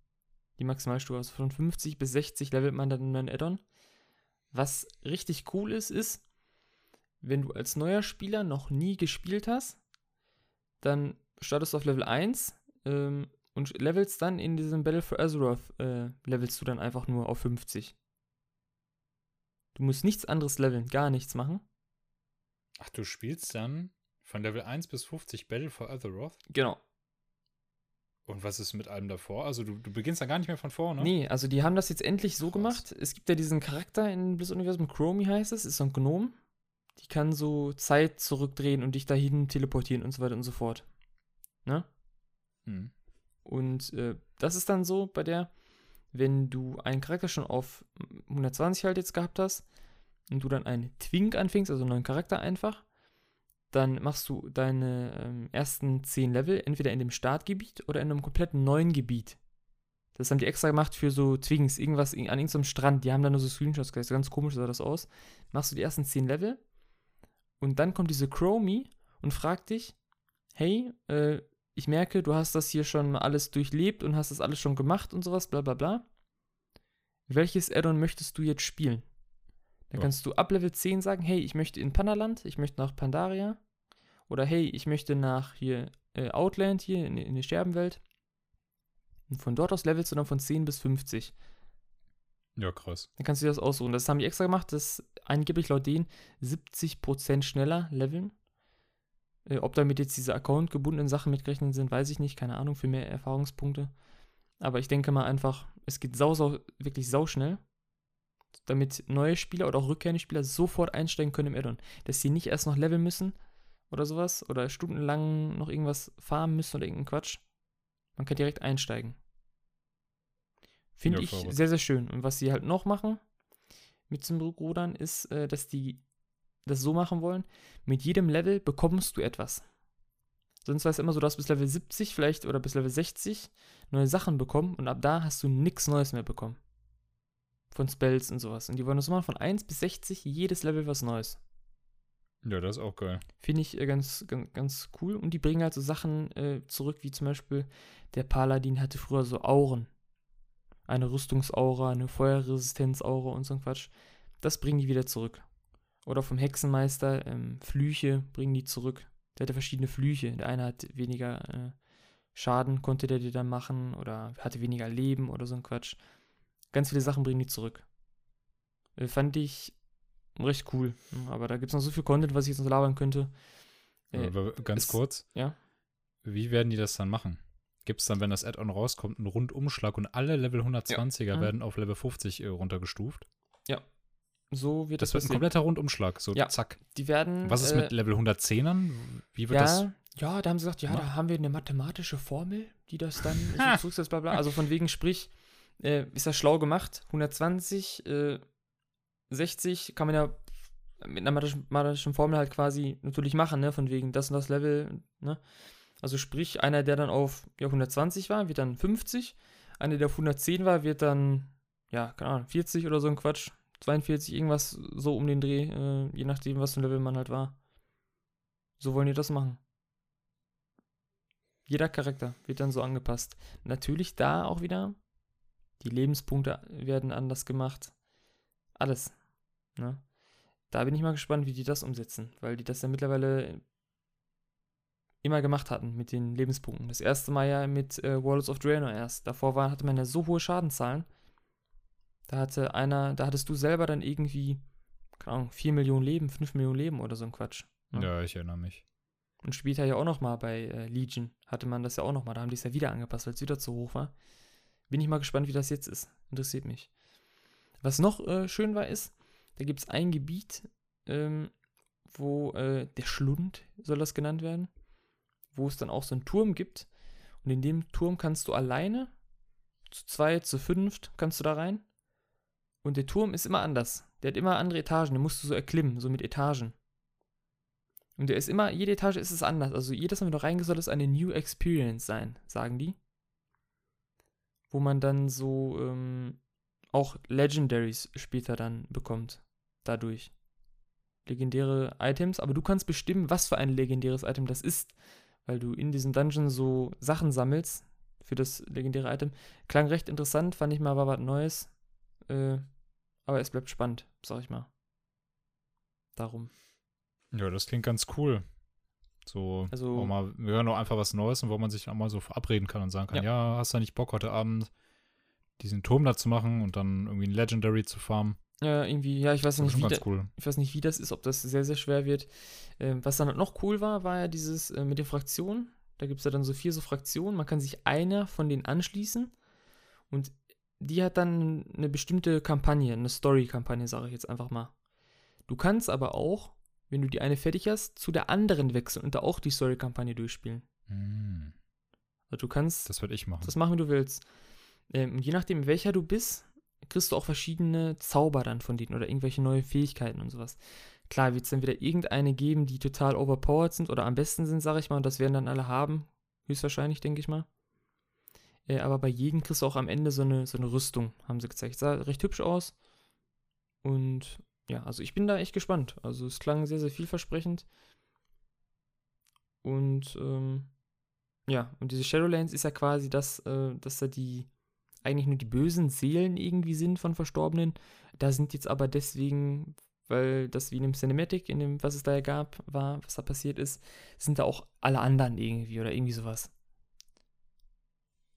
die Maximalstufe. Also von 50 bis 60 levelt man dann einen neuen Addon. Was richtig cool ist, ist, wenn du als neuer Spieler noch nie gespielt hast, dann startest du auf Level 1 ähm, und levelst dann in diesem Battle for Azeroth, äh, levelst du dann einfach nur auf 50. Du musst nichts anderes leveln, gar nichts machen. Ach, du spielst dann von Level 1 bis 50 Battle for Azeroth? Genau. Und was ist mit allem davor? Also du, du beginnst dann gar nicht mehr von vorne? Nee, also die haben das jetzt endlich so Krass. gemacht. Es gibt ja diesen Charakter in Blizzard-Universum, Chromie heißt es, ist so ein Gnom. Die kann so Zeit zurückdrehen und dich dahin teleportieren und so weiter und so fort. Ne? Hm. Und äh, das ist dann so bei der, wenn du einen Charakter schon auf 120 halt jetzt gehabt hast und du dann einen Twink anfängst, also einen neuen Charakter einfach, dann machst du deine ähm, ersten 10 Level entweder in dem Startgebiet oder in einem kompletten neuen Gebiet. Das haben die extra gemacht für so Twinks, irgendwas an irgendeinem Strand. Die haben da nur so Screenshots gemacht. Ganz komisch sah das aus. Machst du die ersten 10 Level und dann kommt diese Chromie und fragt dich, hey, äh, ich merke, du hast das hier schon alles durchlebt und hast das alles schon gemacht und sowas, bla bla bla. Welches Addon möchtest du jetzt spielen? Dann Ja. kannst du ab Level 10 sagen, hey, ich möchte in Pandaland, ich möchte nach Pandaria. Oder hey, ich möchte nach hier äh, Outland, hier in, in die Scherbenwelt. Und von dort aus levelst du dann von 10 bis 50. Ja, krass. Dann kannst du dir das aussuchen. Das haben die extra gemacht, dass angeblich laut denen 70% schneller leveln. Äh, ob damit jetzt diese accountgebundenen Sachen mitgerechnet sind, weiß ich nicht. Keine Ahnung, für mehr Erfahrungspunkte. Aber ich denke mal einfach, es geht sau, sau, wirklich sau schnell. Damit neue Spieler oder auch rückkehrende Spieler sofort einsteigen können im Addon. Dass sie nicht erst noch leveln müssen oder sowas. Oder stundenlang noch irgendwas farmen müssen oder irgendeinen Quatsch. Man kann direkt einsteigen. Finde Ja, ich verrückt. sehr, sehr schön. Und was sie halt noch machen mit zum Rudern ist, äh, dass die das so machen wollen, mit jedem Level bekommst du etwas. Sonst war es immer so, dass bis Level 70 vielleicht oder bis Level 60 neue Sachen bekommen und ab da hast du nichts Neues mehr bekommen. Von Spells und sowas. Und die wollen das machen, von 1 bis 60 jedes Level was Neues. Ja, das ist auch geil. Finde ich äh, ganz, ganz, ganz cool. Und die bringen halt so Sachen äh, zurück, wie zum Beispiel der Paladin hatte früher so Auren. Eine Rüstungsaura, eine Feuerresistenzaura und so ein Quatsch. Das bringen die wieder zurück. Oder vom Hexenmeister ähm, Flüche bringen die zurück. Der hatte verschiedene Flüche. Der eine hat weniger äh, Schaden, konnte der dir dann machen. Oder hatte weniger Leben oder so ein Quatsch. Ganz viele Sachen bringen die zurück. Äh, fand ich recht cool. Aber da gibt es noch so viel Content, was ich jetzt noch labern könnte. Äh, Aber ganz es- kurz. ja. Wie werden die das dann machen? Gibt es dann, wenn das Add-on rauskommt, einen Rundumschlag und alle Level 120er Mhm. werden auf Level 50 äh, runtergestuft? So wird das, Das wird ein kompletter Rundumschlag, so Ja. zack. Die werden. Was ist äh, mit Level 110ern? Wie wird das? ja, ja, da haben sie gesagt, ja, da haben wir eine mathematische Formel, die das dann zurücksetzt, bla bla. Also von wegen, sprich, äh, ist das schlau gemacht. 120, äh, 60 kann man ja mit einer mathematischen, Formel halt quasi natürlich machen, ne? Von wegen das und das Level, ne? Also sprich, einer, der dann auf ja, 120 war, wird dann 50. Einer, der auf 110 war, wird dann, ja, keine Ahnung, 40 oder so ein Quatsch. 42, irgendwas so um den Dreh, äh, je nachdem, was für ein Level man halt war. So wollen die das machen. Jeder Charakter wird dann so angepasst. Natürlich da auch wieder, die Lebenspunkte werden anders gemacht. Alles. Ne? Da bin ich mal gespannt, wie die das umsetzen, weil die das ja mittlerweile immer gemacht hatten mit den Lebenspunkten. Das erste Mal ja mit äh, Warlords of Draenor erst. Davor war, hatte man ja so hohe Schadenzahlen. Da hatte einer, da hattest du selber dann irgendwie, keine Ahnung, 4 Millionen Leben, 5 Millionen Leben oder so ein Quatsch. Ja. Ja, ich erinnere mich. Und später ja auch nochmal bei äh, Legion hatte man das ja auch nochmal. Da haben die es ja wieder angepasst, weil es wieder zu hoch war. Bin ich mal gespannt, wie das jetzt ist. Interessiert mich. Was noch äh, schön war, ist, da gibt es ein Gebiet, ähm, wo äh, der Schlund soll das genannt werden, wo es dann auch so einen Turm gibt. Und in dem Turm kannst du alleine, zu zwei, zu fünft, kannst du da rein. Und der Turm ist immer anders. Der hat immer andere Etagen. Den musst du so erklimmen, so mit Etagen. Und der ist immer, jede Etage ist es anders. Also jedes Mal, wenn du reingehst, soll es eine New Experience sein, sagen die. Wo man dann so ähm, auch Legendaries später dann bekommt. Dadurch. Legendäre Items, aber du kannst bestimmen, was für ein legendäres Item das ist. Weil du in diesem Dungeon so Sachen sammelst für das legendäre Item. Klang recht interessant, fand ich mal, war was Neues. Äh, aber es bleibt spannend, sag ich mal. Darum. Ja, das klingt ganz cool. So, Also- auch mal, wir hören doch einfach was Neues und wo man sich auch mal so verabreden kann und sagen kann, ja, hast du nicht Bock heute Abend diesen Turm da zu machen und dann irgendwie ein Legendary zu farmen? Ja, irgendwie, ja, ich weiß nicht, wie, da, cool. ich weiß nicht, wie das ist, ob das sehr, sehr schwer wird. Ähm, was dann halt noch cool war, war ja dieses äh, mit den Fraktionen. Da gibt es ja dann so vier so Fraktionen. Man kann sich einer von denen anschließen und die hat dann eine bestimmte Kampagne, eine Story-Kampagne, sage ich jetzt einfach mal. Du kannst aber auch, wenn du die eine fertig hast, zu der anderen wechseln und da auch die Story-Kampagne durchspielen. Hm, Also du kannst das würde ich machen. das machen, wie du willst. Ähm, je nachdem, welcher du bist, kriegst du auch verschiedene Zauber dann von denen oder irgendwelche neue Fähigkeiten und sowas. Klar, wird es dann wieder irgendeine geben, die total overpowered sind oder am besten sind, sag ich mal, und das werden dann alle haben. Höchstwahrscheinlich, denke ich mal. Äh, aber bei jedem kriegst du auch am Ende so eine, so eine Rüstung, haben sie gezeigt. Sah recht hübsch aus. Und ja, also ich bin da echt gespannt. Also es klang sehr, sehr vielversprechend. Und ähm, ja, und diese Shadowlands ist ja quasi das, äh, dass da die eigentlich nur die bösen Seelen irgendwie sind von Verstorbenen. Da sind jetzt aber deswegen, weil das wie in dem Cinematic, in dem, was es da ja gab, war, was da passiert ist, sind da auch alle anderen irgendwie oder irgendwie sowas.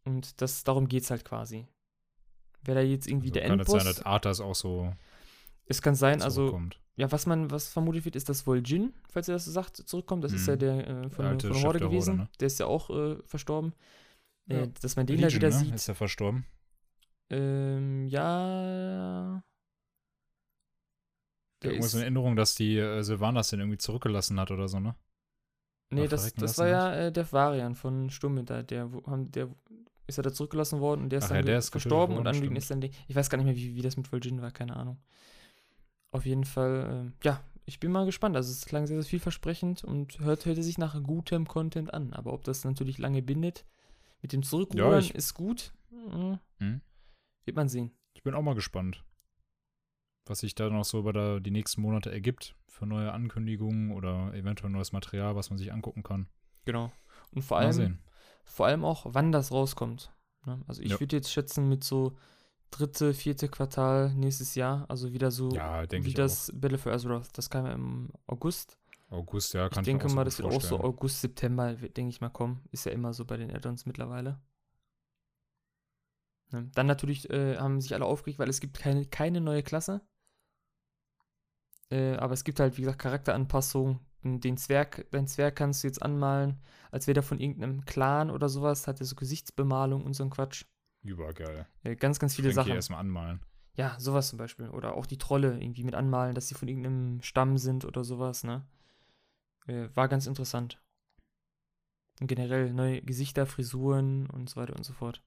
Und das, darum geht's halt quasi. Wer da jetzt irgendwie Also der kann Endboss, sein, dass Arthas auch so es kann sein, also ja, was man, was vermutet wird, ist, dass wohl Jin, falls er das sagt, zurückkommt. Das ist Mhm. ja der äh, von, Der alte von der Horde der Horde, gewesen. ne? Der ist ja auch äh, verstorben. Ja. Äh, dass man den da Legion, wieder ne? sieht. Ist ja verstorben. Ähm, ja. Der Irgendwas in ist, Erinnerung, dass die äh, Sylvanas den irgendwie zurückgelassen hat oder so, ne? nee, das, das war ja äh, der Varian von Sturmwinter. Der, wo- haben, der ist ja da zurückgelassen worden und der ist Ach dann ja, der ist verstorben und anliegend ist dann die, Ich weiß gar nicht mehr, wie, wie das mit Vol'jin war, keine Ahnung. Auf jeden Fall, ähm, ja, ich bin mal gespannt. Also es klang sehr, sehr vielversprechend und hört, hörte sich nach gutem Content an. Aber ob das natürlich lange bindet, mit dem Zurückrudern ich- ist gut. Mhm. Hm? Wird man sehen. Ich bin auch mal gespannt, was sich da noch so über da die nächsten Monate ergibt für neue Ankündigungen oder eventuell neues Material, was man sich angucken kann. Genau. Und vor allem, vor allem auch, wann das rauskommt. Ne? Also ich Ja. würde jetzt schätzen mit so dritte, vierte Quartal nächstes Jahr, also wieder so Ja, denke wie ich das Battle for Azeroth. Das kam ja im August. auch. August, ja, kann ich ich, denke mir auch mal, das wird auch so. August, September, denke ich mal, kommen. Ist ja immer so bei den Add-ons mittlerweile. Ne? Dann natürlich äh, haben sich alle aufgeregt, weil es gibt keine, keine neue Klasse. Äh, aber es gibt halt, wie gesagt, Charakteranpassungen. Den- Den Zwerg, dein Zwerg kannst du jetzt anmalen, als wäre der von irgendeinem Clan oder sowas, hat er so Gesichtsbemalung und so ein Quatsch. Übergeil. Ganz, ganz viele Frankie Sachen. erstmal anmalen. Ja, sowas zum Beispiel. Oder auch die Trolle irgendwie mit anmalen, dass sie von irgendeinem Stamm sind oder sowas, ne? Äh, war ganz interessant. Und generell neue Gesichter, Frisuren und so weiter und so fort.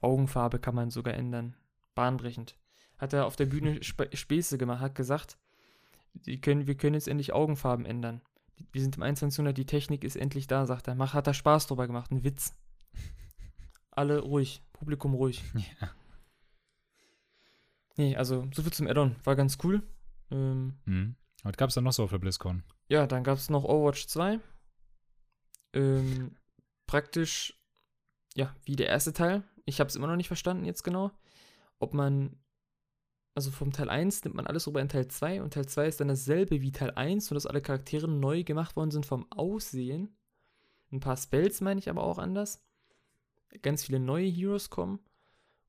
Augenfarbe kann man sogar ändern. Bahnbrechend. Hat er auf der Bühne Sp Späße gemacht, hat gesagt, die können, wir können jetzt endlich Augenfarben ändern. Wir sind im 21. Jahrhundert, die Technik ist endlich da, sagt er. Mach, hat er Spaß drüber gemacht, ein Witz. Alle ruhig, Publikum ruhig. Ja. Nee, also so viel zum Add-on. War ganz cool. Ähm, Mhm. Was gab es dann noch so auf der BlizzCon? ja, dann gab es noch Overwatch 2. Ähm, praktisch, ja, wie der erste Teil. Ich habe es immer noch nicht verstanden jetzt genau. Ob man, also vom Teil 1 nimmt man alles rüber in Teil 2 und Teil 2 ist dann dasselbe wie Teil 1, nur dass alle Charaktere neu gemacht worden sind vom Aussehen. Ein paar Spells meine ich aber auch anders. Ganz viele neue Heroes kommen.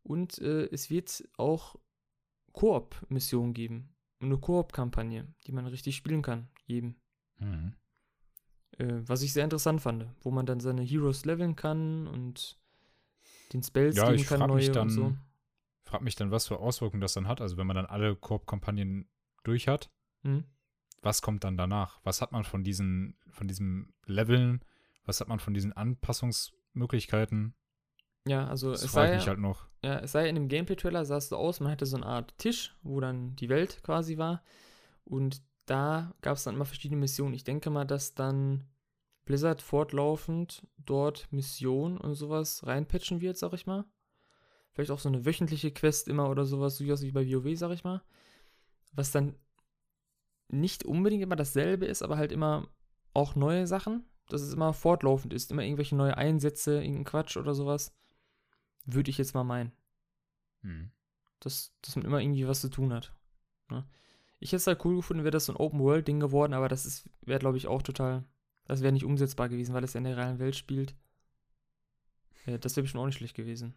Und äh, es wird auch Koop-Missionen geben. Eine Koop-Kampagne, die man richtig spielen kann, jedem. Mhm. Äh, was ich sehr interessant fand, wo man dann seine Heroes leveln kann und den Spells Ja, geben ich kann, frag mich neue dann- und so. Frag mich dann, was für Auswirkungen das dann hat. Also wenn man dann alle Koop-Kampagnen durch hat, Mhm. was kommt dann danach? Was hat man von diesen, von diesem Leveln? Was hat man von diesen Anpassungsmöglichkeiten? Ja, also Das es sei, ich mich halt noch. ja, es sei in dem Gameplay-Trailer sah es so aus, man hatte so eine Art Tisch, wo dann die Welt quasi war. Und da gab es dann immer verschiedene Missionen. Ich denke mal, dass dann Blizzard fortlaufend dort Missionen und sowas reinpatchen wird, sag ich mal. Vielleicht auch so eine wöchentliche Quest immer oder sowas, so wie bei WoW, sag ich mal. Was dann nicht unbedingt immer dasselbe ist, aber halt immer auch neue Sachen. Dass es immer fortlaufend ist, immer irgendwelche neue Einsätze, irgendein Quatsch oder sowas. Würde ich jetzt mal meinen Mhm. dass, dass man immer irgendwie was zu tun hat. Ne? Ich hätte es halt cool gefunden, wäre das so ein Open-World-Ding geworden, aber das wäre, glaube ich, auch total. Das wäre nicht umsetzbar gewesen, weil es ja in der realen Welt spielt. Ja, das wäre bestimmt auch nicht schlecht gewesen.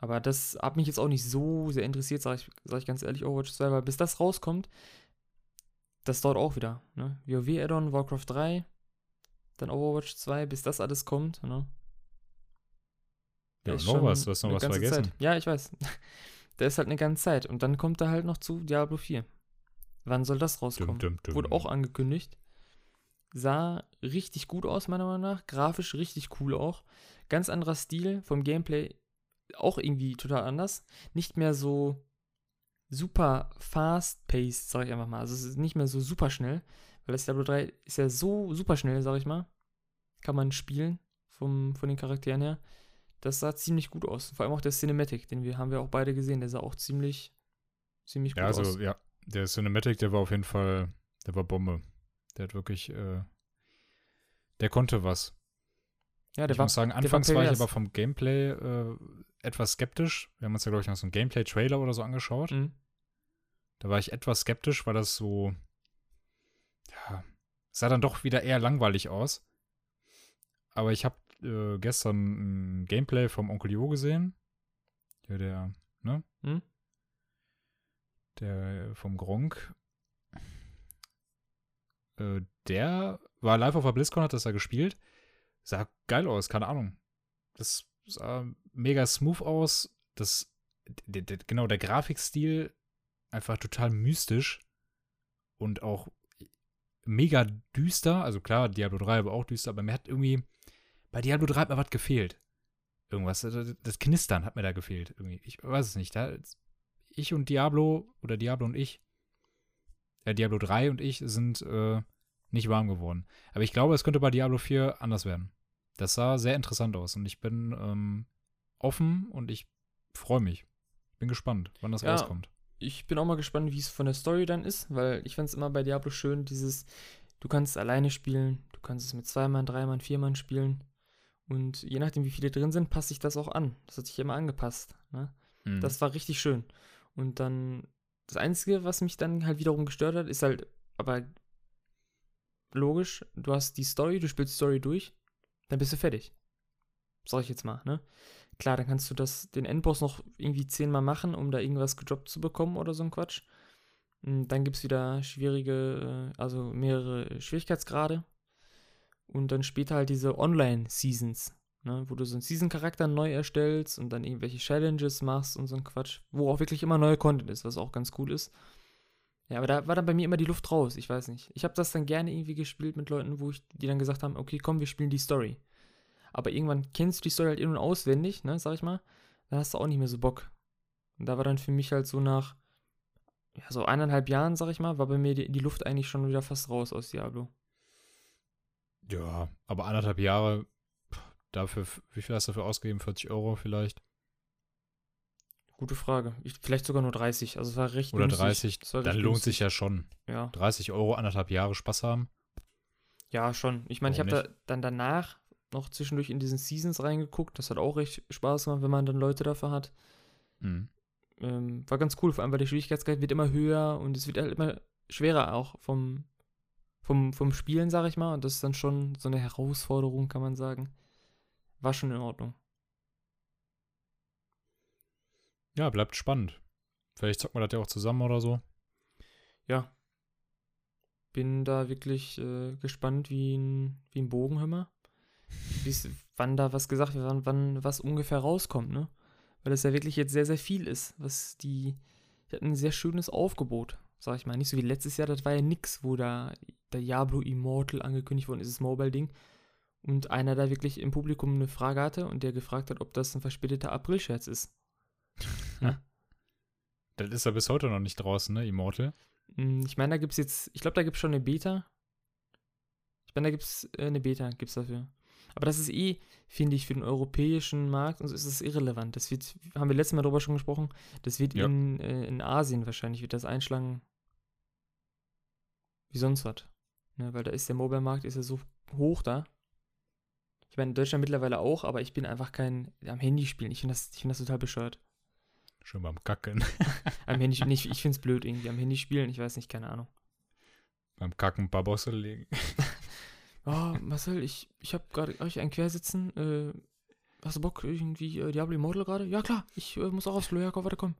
Aber das hat mich jetzt auch nicht so sehr interessiert, sage ich, sag ich ganz ehrlich, Overwatch 2, weil bis das rauskommt, das dauert auch wieder. Ne? WoW Addon, Warcraft 3, dann Overwatch 2, bis das alles kommt. Ne? Ja, noch was, du hast noch was vergessen. Zeit. Ja, ich weiß. Der ist halt eine ganze Zeit. Und dann kommt er halt noch zu Diablo 4. Wann soll das rauskommen? Dum, dum, dum. Wurde auch angekündigt. Sah richtig gut aus, meiner Meinung nach. Grafisch richtig cool auch. Ganz anderer Stil. Vom Gameplay auch irgendwie total anders. Nicht mehr so super fast-paced, sag ich einfach mal. Also es ist nicht mehr so super schnell. Weil das Diablo 3 ist ja so super schnell, sag ich mal. Kann man spielen vom, von den Charakteren her das sah ziemlich gut aus. Vor allem auch der Cinematic, den wir haben wir auch beide gesehen, der sah auch ziemlich, ziemlich gut ja, also, aus. Ja, der Cinematic, der war auf jeden Fall, der war Bombe. Der hat wirklich, äh, der konnte was. Ja, der ich war, muss sagen, anfangs war, war, ich aber vom Gameplay äh, etwas skeptisch. Wir haben uns ja, glaube ich, noch so einen Gameplay-Trailer oder so angeschaut. Mhm. Da war ich etwas skeptisch, weil das so, ja, sah dann doch wieder eher langweilig aus. Aber ich habe äh, gestern ein Gameplay vom Onkel Jo gesehen. Ja, der, ne? Hm? Der vom Gronk. Äh, der war live auf der BlizzCon, hat das da gespielt. Sah geil aus, keine Ahnung. Das sah mega smooth aus. Das, genau, der Grafikstil einfach total mystisch und auch mega düster. Also klar, Diablo 3 war auch düster, aber mir hat irgendwie bei Diablo 3 hat mir was gefehlt. Irgendwas. Das Knistern hat mir da gefehlt. Irgendwie. Ich weiß es nicht. Da, ich und Diablo oder Diablo und ich, ja, Diablo 3 und ich sind äh, nicht warm geworden. Aber ich glaube, es könnte bei Diablo 4 anders werden. Das sah sehr interessant aus und ich bin ähm, offen und ich freue mich. Bin gespannt, wann das ja, rauskommt. Ich bin auch mal gespannt, wie es von der Story dann ist, weil ich fand es immer bei Diablo schön, dieses, du kannst es alleine spielen, du kannst es mit zwei Mann, drei Mann, vier Mann spielen. Und je nachdem, wie viele drin sind, passt sich das auch an. Das hat sich immer angepasst. Ne? Mhm. Das war richtig schön. Und dann, das Einzige, was mich dann halt wiederum gestört hat, ist halt, aber logisch, du hast die Story, du spielst die Story durch, dann bist du fertig. Sag ich jetzt mal, ne? Klar, dann kannst du das, den Endboss noch irgendwie zehnmal machen, um da irgendwas gedroppt zu bekommen oder so ein Quatsch. Und dann gibt es wieder schwierige, äh, also mehrere Schwierigkeitsgrade, und dann später halt diese Online-Seasons, ne, wo du so einen Season-Charakter neu erstellst und dann irgendwelche Challenges machst und so ein Quatsch, wo auch wirklich immer neuer Content ist, was auch ganz cool ist. Ja, aber da war dann bei mir immer die Luft raus, ich weiß nicht. Ich habe das dann gerne irgendwie gespielt mit Leuten, wo ich, die dann gesagt haben, okay, komm, wir spielen die Story. Aber irgendwann kennst du die Story halt in- und auswendig, ne, sag ich mal, dann hast du auch nicht mehr so Bock. Und da war dann für mich halt so nach, ja, so eineinhalb Jahren, sag ich mal, war bei mir die, die Luft eigentlich schon wieder fast raus aus Diablo. Ja, aber anderthalb Jahre dafür, wie viel hast du dafür ausgegeben? 40 Euro vielleicht? Gute Frage. Ich, vielleicht sogar nur 30. Also es war recht Oder günstig. 30, dann lohnt sich ja schon. Ja. 30 Euro, anderthalb Jahre Spaß haben. Ja, schon. Ich meine, ich habe da dann danach noch zwischendurch in diesen Seasons reingeguckt. Das hat auch recht Spaß gemacht, wenn man dann Leute dafür hat. Mhm. Ähm, war ganz cool, vor allem weil der Schwierigkeitsgrad wird immer höher und es wird halt immer schwerer auch vom, vom, vom Spielen, sag ich mal. Und das ist dann schon so eine Herausforderung, kann man sagen. War schon in Ordnung. Ja, bleibt spannend. Vielleicht zocken wir das ja auch zusammen oder so. Ja. Bin da wirklich äh, gespannt wie ein, wie ein Bogenhömmer. Bis, wann da was gesagt wird, wann, wann was ungefähr rauskommt, ne? Weil das ja wirklich jetzt sehr, sehr viel ist. Was die. Die hatten ein sehr schönes Aufgebot, sag ich mal. Nicht so wie letztes Jahr, das war ja nix, wo da Diablo Immortal angekündigt worden ist, das Mobile-Ding. Und einer da wirklich im Publikum eine Frage hatte und der gefragt hat, ob das ein verspäteter April-Scherz ist. ja. Das ist ja bis heute noch nicht draußen, ne, Immortal? Hm, ich meine, da gibt es jetzt, ich glaube, da gibt es schon eine Beta. Ich meine, da gibt es äh, eine Beta, gibt es dafür. Aber das ist eh, finde ich, für den europäischen Markt, und so ist es irrelevant. Das wird, haben wir letztes Mal darüber schon gesprochen, das wird ja. in, äh, in Asien wahrscheinlich, wird das einschlagen wie sonst was. Ne, weil da ist der Mobile-Markt ist ja so hoch da. Ich meine, in Deutschland mittlerweile auch, aber ich bin einfach kein am Handy spielen. Ich finde das, find das total bescheuert. Schon beim Kacken. Am Handy, nicht, ich finde es blöd irgendwie. Am Handy spielen, ich weiß nicht, keine Ahnung. beim Kacken ein paar Bosse legen. Oh, Marcel, ich, ich habe gerade euch ein Quersitzen. Äh, hast du Bock irgendwie äh, Diablo Immortal gerade? Ja, klar, ich äh, muss auch aufs Klo. Ja, komm, warte, komm.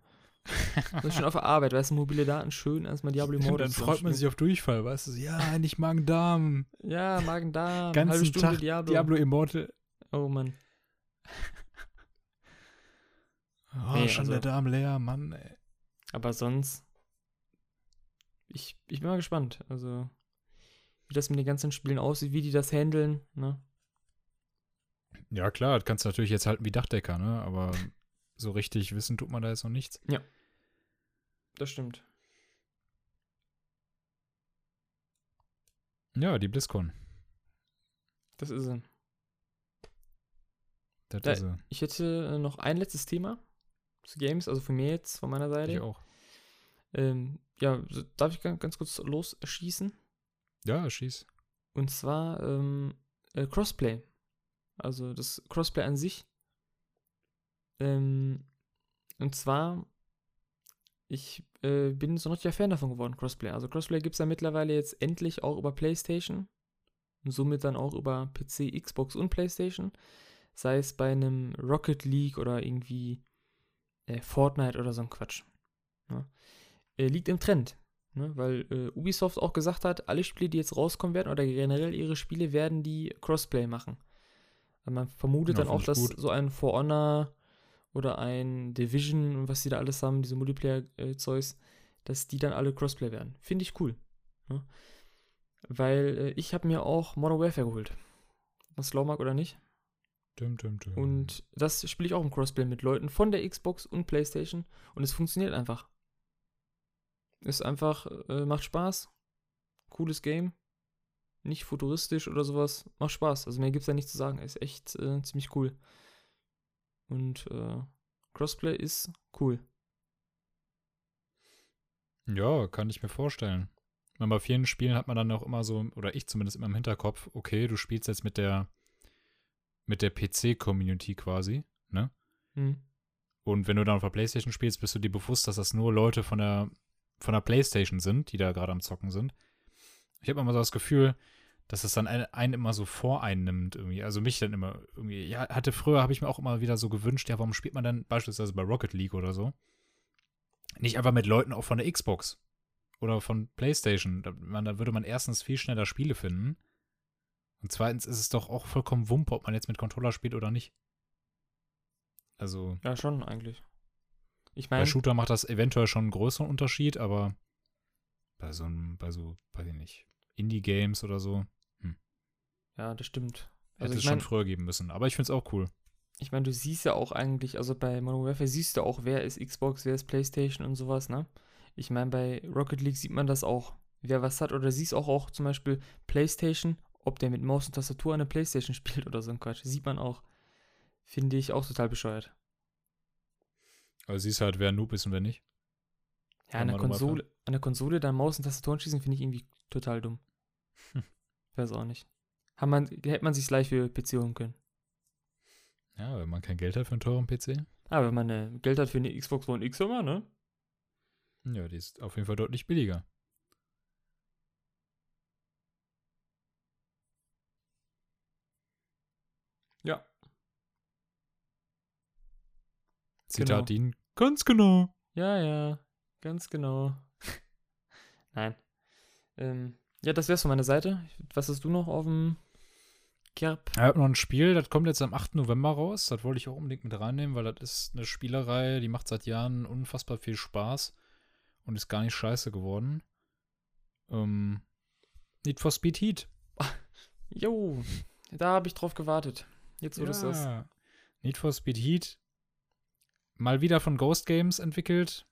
Das schon auf der Arbeit, weißt du, mobile Daten schön, erstmal Diablo Immortal. Dann freut man sich auf Durchfall, weißt du? Ja, nicht Magen-Darm. Ja, Magen-Darm, halbe Stunde Tag Diablo. Diablo Immortal. Oh Mann. Oh, Nee, schon also- der Darm leer, Mann, ey. Aber sonst, ich, ich bin mal gespannt. Also, wie das mit den ganzen Spielen aussieht, wie die das handeln. Ne? Ja, klar, das kannst du natürlich jetzt halten wie Dachdecker, ne? Aber so richtig wissen tut man da jetzt noch nichts. Das stimmt. Ja, die BlizzCon. Das ist sie. Das Da- ist sie. Ich hätte äh, noch ein letztes Thema zu Games, also von mir jetzt, von meiner Seite. Ich auch. Ähm, ja, darf ich ganz, ganz kurz losschießen? Ja, schieß. Und zwar ähm, äh, Crossplay. Also das Crossplay an sich. Ähm, und zwar, ich äh, bin so ein richtiger Fan davon geworden, Crossplay. Also Crossplay gibt es ja mittlerweile jetzt endlich auch über PlayStation. Und somit dann auch über PC, Xbox und PlayStation. Sei es bei einem Rocket League oder irgendwie äh, Fortnite oder so ein Quatsch. Ja. Äh, liegt im Trend. Ne, weil äh, Ubisoft auch gesagt hat, alle Spiele, die jetzt rauskommen werden, oder generell ihre Spiele, werden die Crossplay machen. Weil man vermutet Ja, dann auch, dass gut. so ein For Honor oder ein Division und was die da alles haben, diese Multiplayer-Zeugs, dass die dann alle Crossplay werden. Finde ich cool. Ne? Weil äh, ich habe mir auch Modern Warfare geholt. Was slow mag oder nicht. Dum, dum, dum. Und das spiele ich auch im Crossplay mit Leuten von der Xbox und PlayStation und es funktioniert einfach. Ist einfach, äh, macht Spaß. Cooles Game. Nicht futuristisch oder sowas. Macht Spaß. Also mehr gibt's da nicht zu sagen. Ist echt äh, ziemlich cool. Und äh, Crossplay ist cool. Ja, kann ich mir vorstellen. Weil bei vielen Spielen hat man dann auch immer so, oder ich zumindest immer im Hinterkopf, okay, du spielst jetzt mit der mit der PC-Community quasi, ne? Hm. Und wenn du dann auf der Playstation spielst, bist du dir bewusst, dass das nur Leute von der, von der Playstation sind, die da gerade am Zocken sind. Ich habe immer so das Gefühl, dass es dann ein- einen immer so voreinnimmt irgendwie. Also mich dann immer irgendwie, ja, hatte früher, habe ich mir auch immer wieder so gewünscht, ja, warum spielt man dann beispielsweise bei Rocket League oder so? Nicht einfach mit Leuten auch von der Xbox oder von Playstation. Da, man, da würde man erstens viel schneller Spiele finden. Und zweitens ist es doch auch vollkommen wumpe, ob man jetzt mit Controller spielt oder nicht. Also, Ja, schon eigentlich. Ich bei meine, Shooter macht das eventuell schon einen größeren Unterschied, aber bei so einem, bei so, weiß ich nicht, Indie-Games oder so, ja, das stimmt. hätte Also es ich schon meine, früher geben müssen. Aber ich finde es auch cool. ich mein, du siehst ja auch eigentlich, also bei Modern Warfare siehst du auch, wer ist Xbox, wer ist PlayStation und sowas, ne? Ich meine, bei Rocket League sieht man das auch, wer was hat, oder siehst auch auch zum Beispiel PlayStation, ob der mit Maus und Tastatur an der PlayStation spielt oder so ein Quatsch. Sieht man auch. Finde ich auch total bescheuert. Also siehst halt, wer ein Noob ist und wer nicht. Ja, an der. Konsole, an der Konsole dann Maus und Tastaturen schießen, finde ich irgendwie total dumm. Hm. Weiß auch nicht. Hat man, hätte man sich gleich für PC holen können. Ja, wenn man kein Geld hat für einen teuren PC. Aber wenn man äh, Geld hat für eine Xbox One X immer, ne? Ja, die ist auf jeden Fall deutlich billiger. Ja. Zitat Genau. Ganz genau. Ja, ja, ganz genau. Nein. Ähm, ja, das wär's von meiner Seite. Was hast du noch auf dem Ich habe noch ein Spiel, das kommt jetzt am 8. November raus. Das wollte ich auch unbedingt mit reinnehmen, weil das ist eine Spielerei, die macht seit Jahren unfassbar viel Spaß und ist gar nicht scheiße geworden. Ähm, Need for Speed Heat. Jo, da habe ich drauf gewartet. Jetzt, wo du. Ja. Need for Speed Heat. Mal wieder von Ghost Games entwickelt.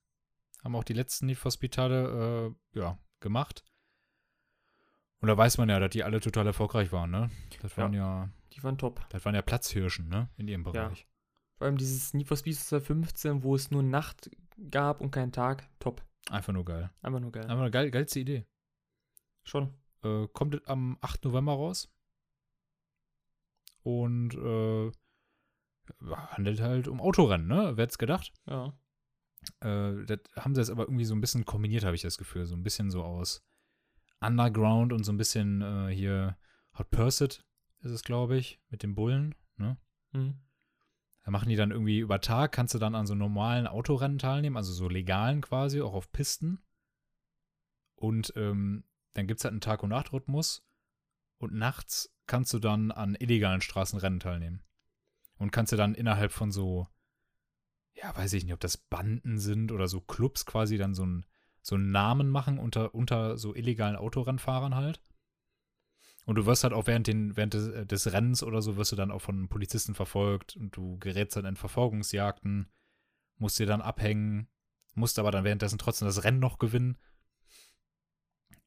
Haben auch die letzten Need for Speed Teile äh, ja, gemacht. Und da weiß man ja, dass die alle total erfolgreich waren, ne? Das waren ja, Die waren top. das waren ja Platzhirschen, ne? In ihrem Bereich. Vor allem dieses Need for Speed 2015, wo es nur Nacht gab und keinen Tag. Top. Einfach nur geil. Einfach nur geil. Einfach eine geil, geilste Idee. Schon. Äh, kommt am 8. November raus. Und äh, handelt halt um Autorennen, ne? Wer hätte gedacht? Ja. Äh, das haben sie jetzt aber irgendwie so ein bisschen kombiniert, habe ich das Gefühl. So ein bisschen so aus Underground und so ein bisschen äh, hier Hot Pursuit ist es, glaube ich, mit den Bullen, ne? Mhm. Da machen die dann irgendwie über Tag, kannst du dann an so normalen Autorennen teilnehmen, also so legalen quasi, auch auf Pisten. Und ähm, dann gibt es halt einen Tag- und Nachtrhythmus. Und nachts kannst du dann an illegalen Straßenrennen teilnehmen. Und kannst du dann innerhalb von so, ja, weiß ich nicht, ob das Banden sind oder so Clubs quasi dann so, ein, so einen Namen machen unter, unter so illegalen Autorennfahrern halt. Und du wirst halt auch während, den, während des, äh, des Rennens oder so, wirst du dann auch von Polizisten verfolgt und du gerätst dann in Verfolgungsjagden, musst dir dann abhängen, musst aber dann währenddessen trotzdem das Rennen noch gewinnen.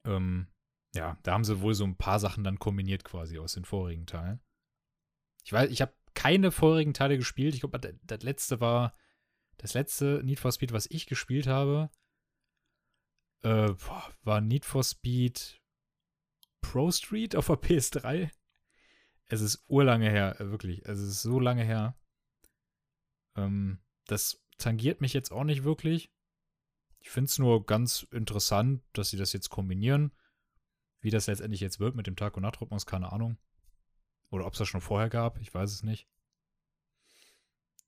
Ähm, ja, da haben sie wohl so ein paar Sachen dann kombiniert quasi aus den vorigen Teilen. Ich weiß, ich habe keine vorigen Teile gespielt. Ich glaube, das, das letzte war das letzte Need for Speed, was ich gespielt habe, äh, war Need for Speed Pro Street auf der PS3. Es ist urlange her, äh, wirklich. Es ist so lange her. Ähm, das tangiert mich jetzt auch nicht wirklich. Ich finde es nur ganz interessant, dass sie das jetzt kombinieren. Wie das letztendlich jetzt wird mit dem Tag- und Nachtrhythmus, keine Ahnung. Oder ob es das schon vorher gab, ich weiß es nicht.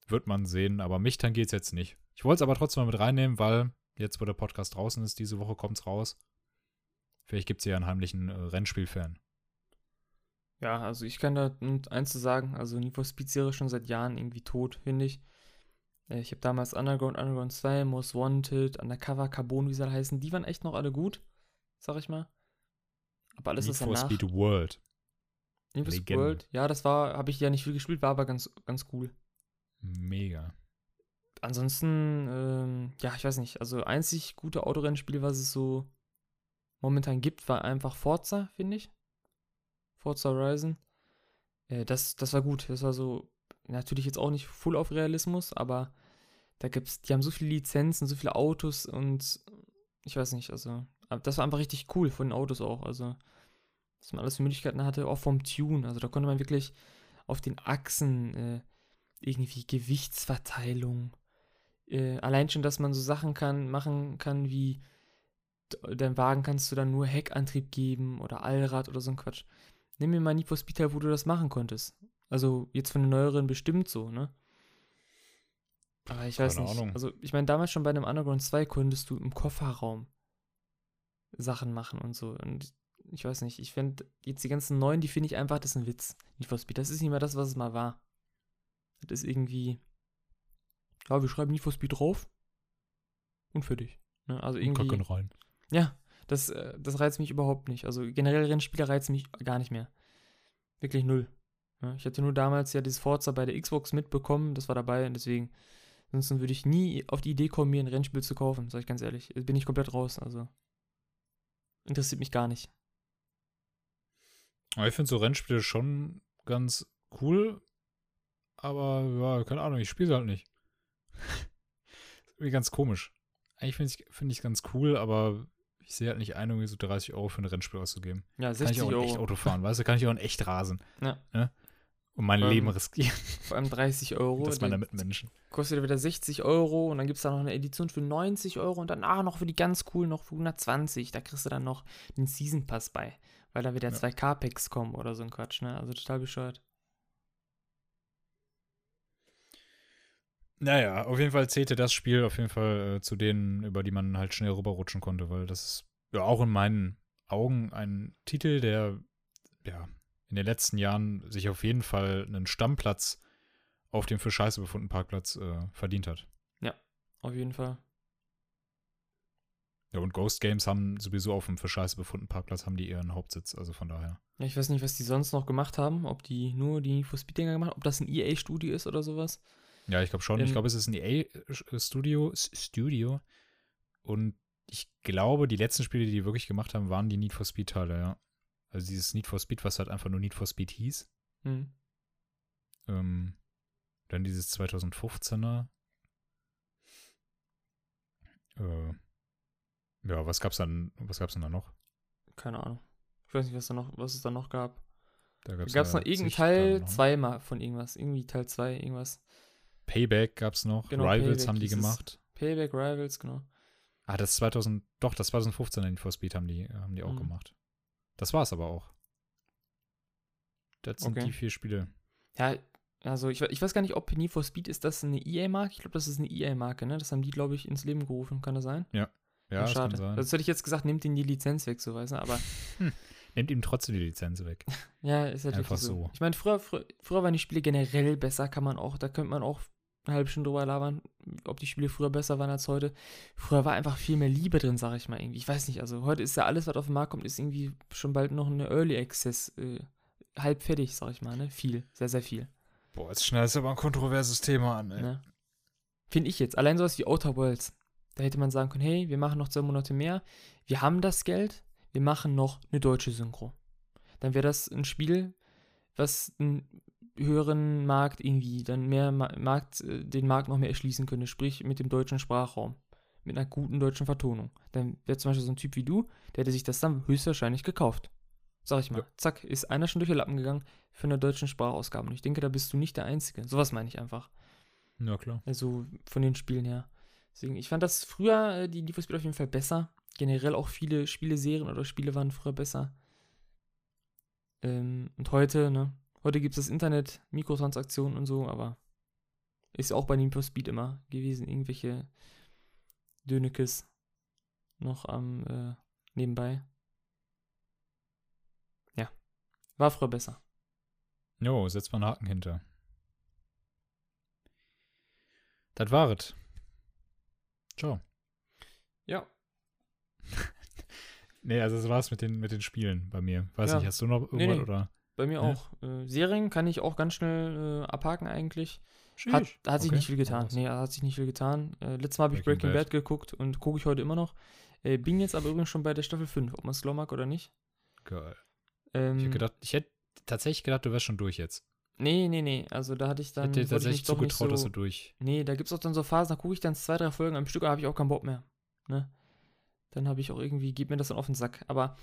Wird man sehen, aber mich tangiert es jetzt nicht. Ich wollte es aber trotzdem mal mit reinnehmen, weil jetzt, wo der Podcast draußen ist, diese Woche kommt es raus. Vielleicht gibt es ja einen heimlichen äh, Rennspiel-Fan. Ja, also ich kann da eins zu sagen, also Need for Speed Serie schon seit Jahren irgendwie tot, finde ich. Äh, ich habe damals Underground, Underground 2, Most Wanted, Undercover, Carbon, wie sie alle heißen, die waren echt noch alle gut, sag ich mal. Aber alles Need ist for danach. Speed World. Need for Speed. World, ja, das war, habe ich ja nicht viel gespielt, war aber ganz, ganz cool. Mega. Ansonsten, ähm, ja, ich weiß nicht, also einzig gute Autorennspiel, was es so momentan gibt, war einfach Forza, finde ich. Forza Horizon. Äh, das, das war gut. Das war so, natürlich jetzt auch nicht full auf Realismus, aber da gibt's, die haben so viele Lizenzen, so viele Autos und ich weiß nicht, also, das war einfach richtig cool von den Autos auch. Also, dass man alles für Möglichkeiten hatte, auch vom Tune. Also da konnte man wirklich auf den Achsen äh, irgendwie Gewichtsverteilung. Äh, allein schon, dass man so Sachen kann, machen kann wie deinem Wagen kannst du dann nur Heckantrieb geben oder Allrad oder so ein Quatsch. Nimm mir mal Need for Speed wo du das machen konntest. Also jetzt von den neueren bestimmt so, ne? Aber ich weiß Keine nicht. Ahnung. Also ich meine, damals schon bei einem Underground 2 konntest du im Kofferraum Sachen machen und so. Und ich weiß nicht, ich finde jetzt die ganzen neuen, die finde ich einfach, das ist ein Witz. Need for Speed, das ist nicht mehr das, was es mal war. Das ist irgendwie, ja, wir schreiben Need for Speed drauf und fertig. Ne? Also irgendwie. Kacken rein. Ja, das, äh, das reizt mich überhaupt nicht. Also generell Rennspiele reizen mich gar nicht mehr. Wirklich null. Ja, ich hatte nur damals ja dieses Forza bei der Xbox mitbekommen, das war dabei und deswegen, ansonsten würde ich nie auf die Idee kommen, mir ein Rennspiel zu kaufen, sag ich ganz ehrlich. Bin ich komplett raus, also. Interessiert mich gar nicht. Aber ich finde so Rennspiele schon ganz cool. Aber ja, keine Ahnung, ich spiele sie halt nicht. ist irgendwie ganz komisch. Eigentlich finde ich es find ganz cool, aber ich sehe halt nicht ein, irgendwie so 30 Euro für ein Rennspiel auszugeben. Ja, Kann 60 ich auch in Euro. echt Auto fahren, weißt du? Kann ich auch in echt rasen. Ja. Ne? Und mein Ähm, Leben riskieren. Vor allem 30 Euro. das meiner dann Mitmenschen. kostet er wieder 60 Euro und dann gibt es da noch eine Edition für 90 Euro und danach noch für die ganz coolen noch für 120. Da kriegst du dann noch den Season Pass bei, weil da wieder Ja. zwei K-Packs kommen oder so ein Quatsch, ne? Also total bescheuert. Naja, auf jeden Fall zählte das Spiel auf jeden Fall äh, zu denen, über die man halt schnell rüberrutschen konnte, weil das ist ja auch in meinen Augen ein Titel, der ja in den letzten Jahren sich auf jeden Fall einen Stammplatz auf dem für Scheiße befundenen Parkplatz äh, verdient hat. Auf jeden Fall. Ja, und Ghost Games haben sowieso auf dem für Scheiße befundenen Parkplatz haben die ihren Hauptsitz, also von daher. Ja, ich weiß nicht, was die sonst noch gemacht haben, ob die nur die Need for Speed Dinger gemacht haben, ob das ein EA-Studio ist oder sowas. Ja, ich glaube schon. ich Ähm, glaube, es ist ein EA-Studio. Studio. Und ich glaube, die letzten Spiele, die die wirklich gemacht haben, waren die Need for Speed-Teile, ja. Also dieses Need for Speed, was halt einfach nur Need for Speed hieß. Hm. Ähm, dann dieses 2015er. Äh, ja, was gab's dann, was gab's denn da noch? Keine Ahnung. Ich weiß nicht, was, da noch, was es da noch gab. Da Gab es noch irgendeinen Teil Teile noch. zweimal von irgendwas. Irgendwie Teil 2, irgendwas. Payback gab's noch. Genau, Rivals Payback haben die es. gemacht. Payback Rivals, genau. Ah, das 2000, doch, das 2015 Need for Speed haben die, haben die auch Mhm. gemacht. Das war's aber auch. Das sind Okay. die vier Spiele. Ja, also ich, ich weiß gar nicht, ob Need for Speed ist das eine EA-Marke? Ich glaube, das ist eine EA-Marke, ne? Das haben die, glaube ich, ins Leben gerufen. Kann das sein? Ja, das schade. kann sein. Das hätte ich jetzt gesagt, nimmt ihnen die Lizenz weg, so weißt du, aber Nehmt ihm trotzdem die Lizenz weg. ja, ist halt Einfach so. so. Ich meine, früher, früher, früher waren die Spiele generell besser, kann man auch, da könnte man auch eine halbe Stunde drüber labern, ob die Spiele früher besser waren als heute. Früher war einfach viel mehr Liebe drin, sag ich mal irgendwie. Ich weiß nicht, also heute ist ja alles, was auf den Markt kommt, ist irgendwie schon bald noch eine Early Access, äh, halb fertig, sag ich mal, ne? Viel, sehr, sehr viel. Boah, jetzt schneidest du aber ein kontroverses Thema an, ey. Ne? Finde ich jetzt. Allein sowas wie Outer Worlds. Da hätte man sagen können, hey, wir machen noch zwei Monate mehr, wir haben das Geld, wir machen noch eine deutsche Synchro. Dann wäre das ein Spiel, was einen höheren Markt irgendwie, dann mehr Ma Markt, äh, den Markt noch mehr erschließen könnte, sprich mit dem deutschen Sprachraum. Mit einer guten deutschen Vertonung. Dann wäre zum Beispiel so ein Typ wie du, der hätte sich das dann höchstwahrscheinlich gekauft. Sag ich mal. Ja. Zack, ist einer schon durch die Lappen gegangen für eine deutschen Sprachausgabe. Und ich denke, da bist du nicht der Einzige. Sowas meine ich einfach. Ja, klar. Also von den Spielen her. Deswegen, ich fand das früher, äh, die Need for Speed auf jeden Fall besser. Generell auch viele Spieleserien oder Spiele waren früher besser. Ähm, und heute, ne? Heute gibt es das Internet, Mikrotransaktionen und so, aber ist auch bei Need for Speed immer gewesen. Irgendwelche Dönekes noch am äh, nebenbei. Ja. War früher besser. Jo, setzt mal einen Haken hinter. Das war es. Ciao. Ja. Nee, also das war's mit den, mit den Spielen bei mir. Weiß Ja. nicht, hast du noch irgendwas Nee, nee. oder? Bei mir Ja. auch. Äh, Serien kann ich auch ganz schnell äh, abhaken eigentlich. Hat, hat sich Okay. nicht viel getan. Nee, hat sich nicht viel getan. Äh, letztes Mal habe ich Breaking Breaking Bad. Bad. geguckt und gucke ich heute immer noch. Äh, bin jetzt aber übrigens schon bei der Staffel 5, ob man es glauben mag oder nicht. Geil. Ähm, Ich hätte gedacht, ich hätte tatsächlich gedacht, du wärst schon durch jetzt. nee, nee, nee. Also da hatte ich dann. hätte dir tatsächlich zugetraut, dass so, du durch. Nee, da gibt es auch dann so Phasen, da gucke ich dann zwei, drei Folgen am Stück, da habe ich auch keinen Bock mehr. Ne? Dann habe ich auch irgendwie, geht mir das dann auf den Sack. Aber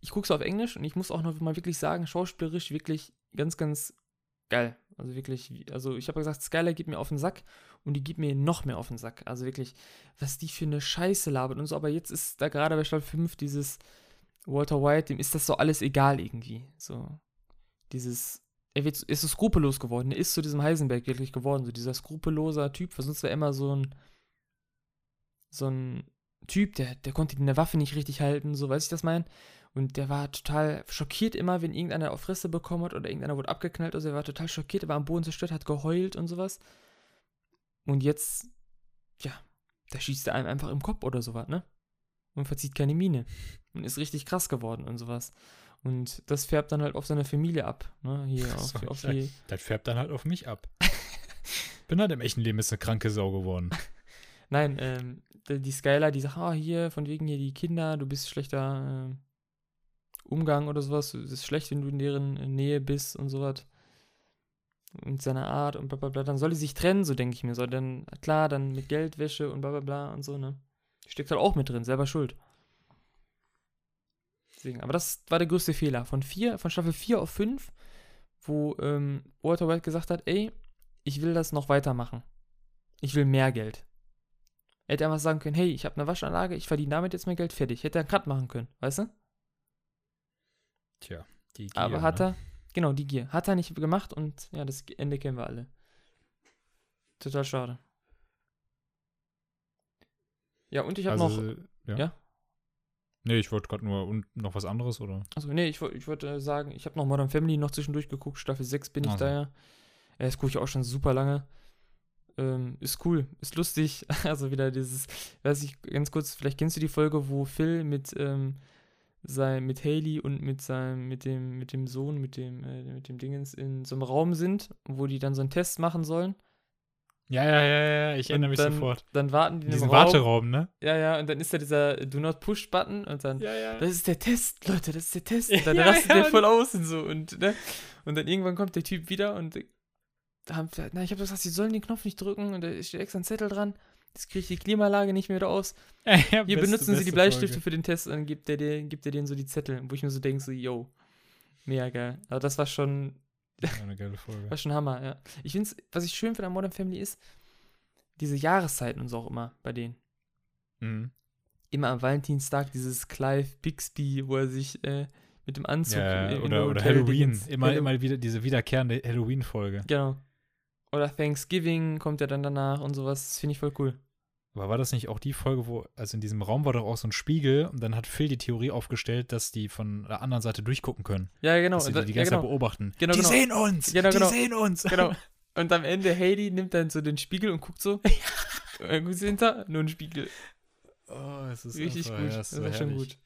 ich gucke es auf Englisch und ich muss auch noch mal wirklich sagen, schauspielerisch wirklich ganz, ganz geil. Also wirklich, also ich habe gesagt, Skylar geht mir auf den Sack und die geht mir noch mehr auf den Sack. Also wirklich, was die für eine Scheiße labert und so. Aber jetzt ist da gerade bei Staffel 5 dieses Walter White, dem ist das so alles egal irgendwie. So, dieses, er wird, ist so skrupellos geworden. Er ist zu diesem Heisenberg wirklich geworden. So dieser skrupelloser Typ, weil sonst war er immer so ein, so ein Typ, der, der konnte eine Waffe nicht richtig halten, so weiß ich das mein. Und der war total schockiert immer, wenn irgendeiner auf Fresse bekommen hat oder irgendeiner wurde abgeknallt. Also er war total schockiert, er war am Boden zerstört, hat geheult und sowas. Und jetzt, ja, da schießt er einem einfach im Kopf oder sowas, ne? Und verzieht keine Miene. Und ist richtig krass geworden und sowas. Und das färbt dann halt auf seine Familie ab, ne? Hier auf, So, auf ja. die. Das färbt dann halt auf mich ab. Bin halt im echten Leben jetzt eine kranke Sau geworden. Nein, ähm, die Skylar, die sagt, ah, hier, von wegen hier die Kinder, du bist schlechter ähm, Umgang oder sowas. Es ist schlecht, wenn du in deren äh, Nähe bist und sowas. Und seiner Art und bla bla bla. Dann soll die sich trennen, so denke ich mir. So, dann, klar, dann mit Geldwäsche und bla bla bla und so, ne? Steckt halt auch mit drin, selber schuld. Deswegen, aber das war der größte Fehler. Von vier, von Staffel 4 auf 5, wo ähm, Walter White gesagt hat, ey, ich will das noch weitermachen. Ich will mehr Geld. Er hätte einfach sagen können, hey, ich habe eine Waschanlage, ich verdiene damit jetzt mehr Geld, fertig. Hätte er einen Cut machen können, weißt du? Tja, die Aber Gier, hat ne? er, genau, die Gier. Hat er nicht gemacht und ja, das Ende kennen wir alle. Total schade. Ja, und ich habe Also, noch, Ja. Ja? Nee, ich wollte gerade nur und noch was anderes, oder? also nee, ich, ich wollte äh, sagen, ich habe noch Modern Family noch zwischendurch geguckt, Staffel 6 bin ich Also. da ja. Ja, das gucke ich auch schon super lange. Ähm, ist cool, ist lustig. Also wieder dieses, weiß ich, ganz kurz, vielleicht kennst du die Folge, wo Phil mit, ähm, sein, mit Haley und mit seinem, mit dem, mit dem Sohn, mit dem, äh, mit dem Dingens in so einem Raum sind, wo die dann so einen Test machen sollen. Ja, ja, ja, ja, ich erinnere mich dann, sofort. Dann warten die in Raum. Warteraum, ne? Ja, ja, und dann ist da dieser Do Not Push Button und dann Ja, ja. das ist der Test, Leute, das ist der Test. Und dann Ja, rastet ja, der voll aus und so. Und, ne? und dann irgendwann kommt der Typ wieder und äh, da haben, na, ich habe gesagt, sie sollen den Knopf nicht drücken und da steht extra ein Zettel dran. Jetzt kriege ich die Klimaanlage nicht mehr wieder aus. Hier benutzen sie die Bleistifte für den Test und dann gibt der, den, gibt der denen so die Zettel, wo ich mir so denke, so, yo, mega geil. Aber das war schon, Ja, eine geile Folge. war schon Hammer, ja. Ich finde was ich schön finde an Modern Family ist, diese Jahreszeiten und so auch immer bei denen. Mhm. Immer am Valentinstag dieses Clive Bixby, wo er sich äh, mit dem Anzug Ja, in- in oder, der oder Halloween. Dingens- Immer, Hallow- immer wieder diese wiederkehrende Halloween-Folge. Genau. Oder Thanksgiving kommt ja dann danach und sowas. Das finde ich voll cool. Aber war das nicht auch die Folge, wo, also in diesem Raum war doch auch so ein Spiegel und dann hat Phil die Theorie aufgestellt, dass die von der anderen Seite durchgucken können. Ja, genau. dass sie die die ja, ganze genau. Zeit beobachten. Genau, die genau. sehen uns! Genau, die genau. sehen uns! Genau. Und am Ende Heidi nimmt dann so den Spiegel und guckt so. Und dann guckt sie hinter, nur ein Spiegel. Oh, es ist Richtig einfach- gut. ja, das ist so war schon gut.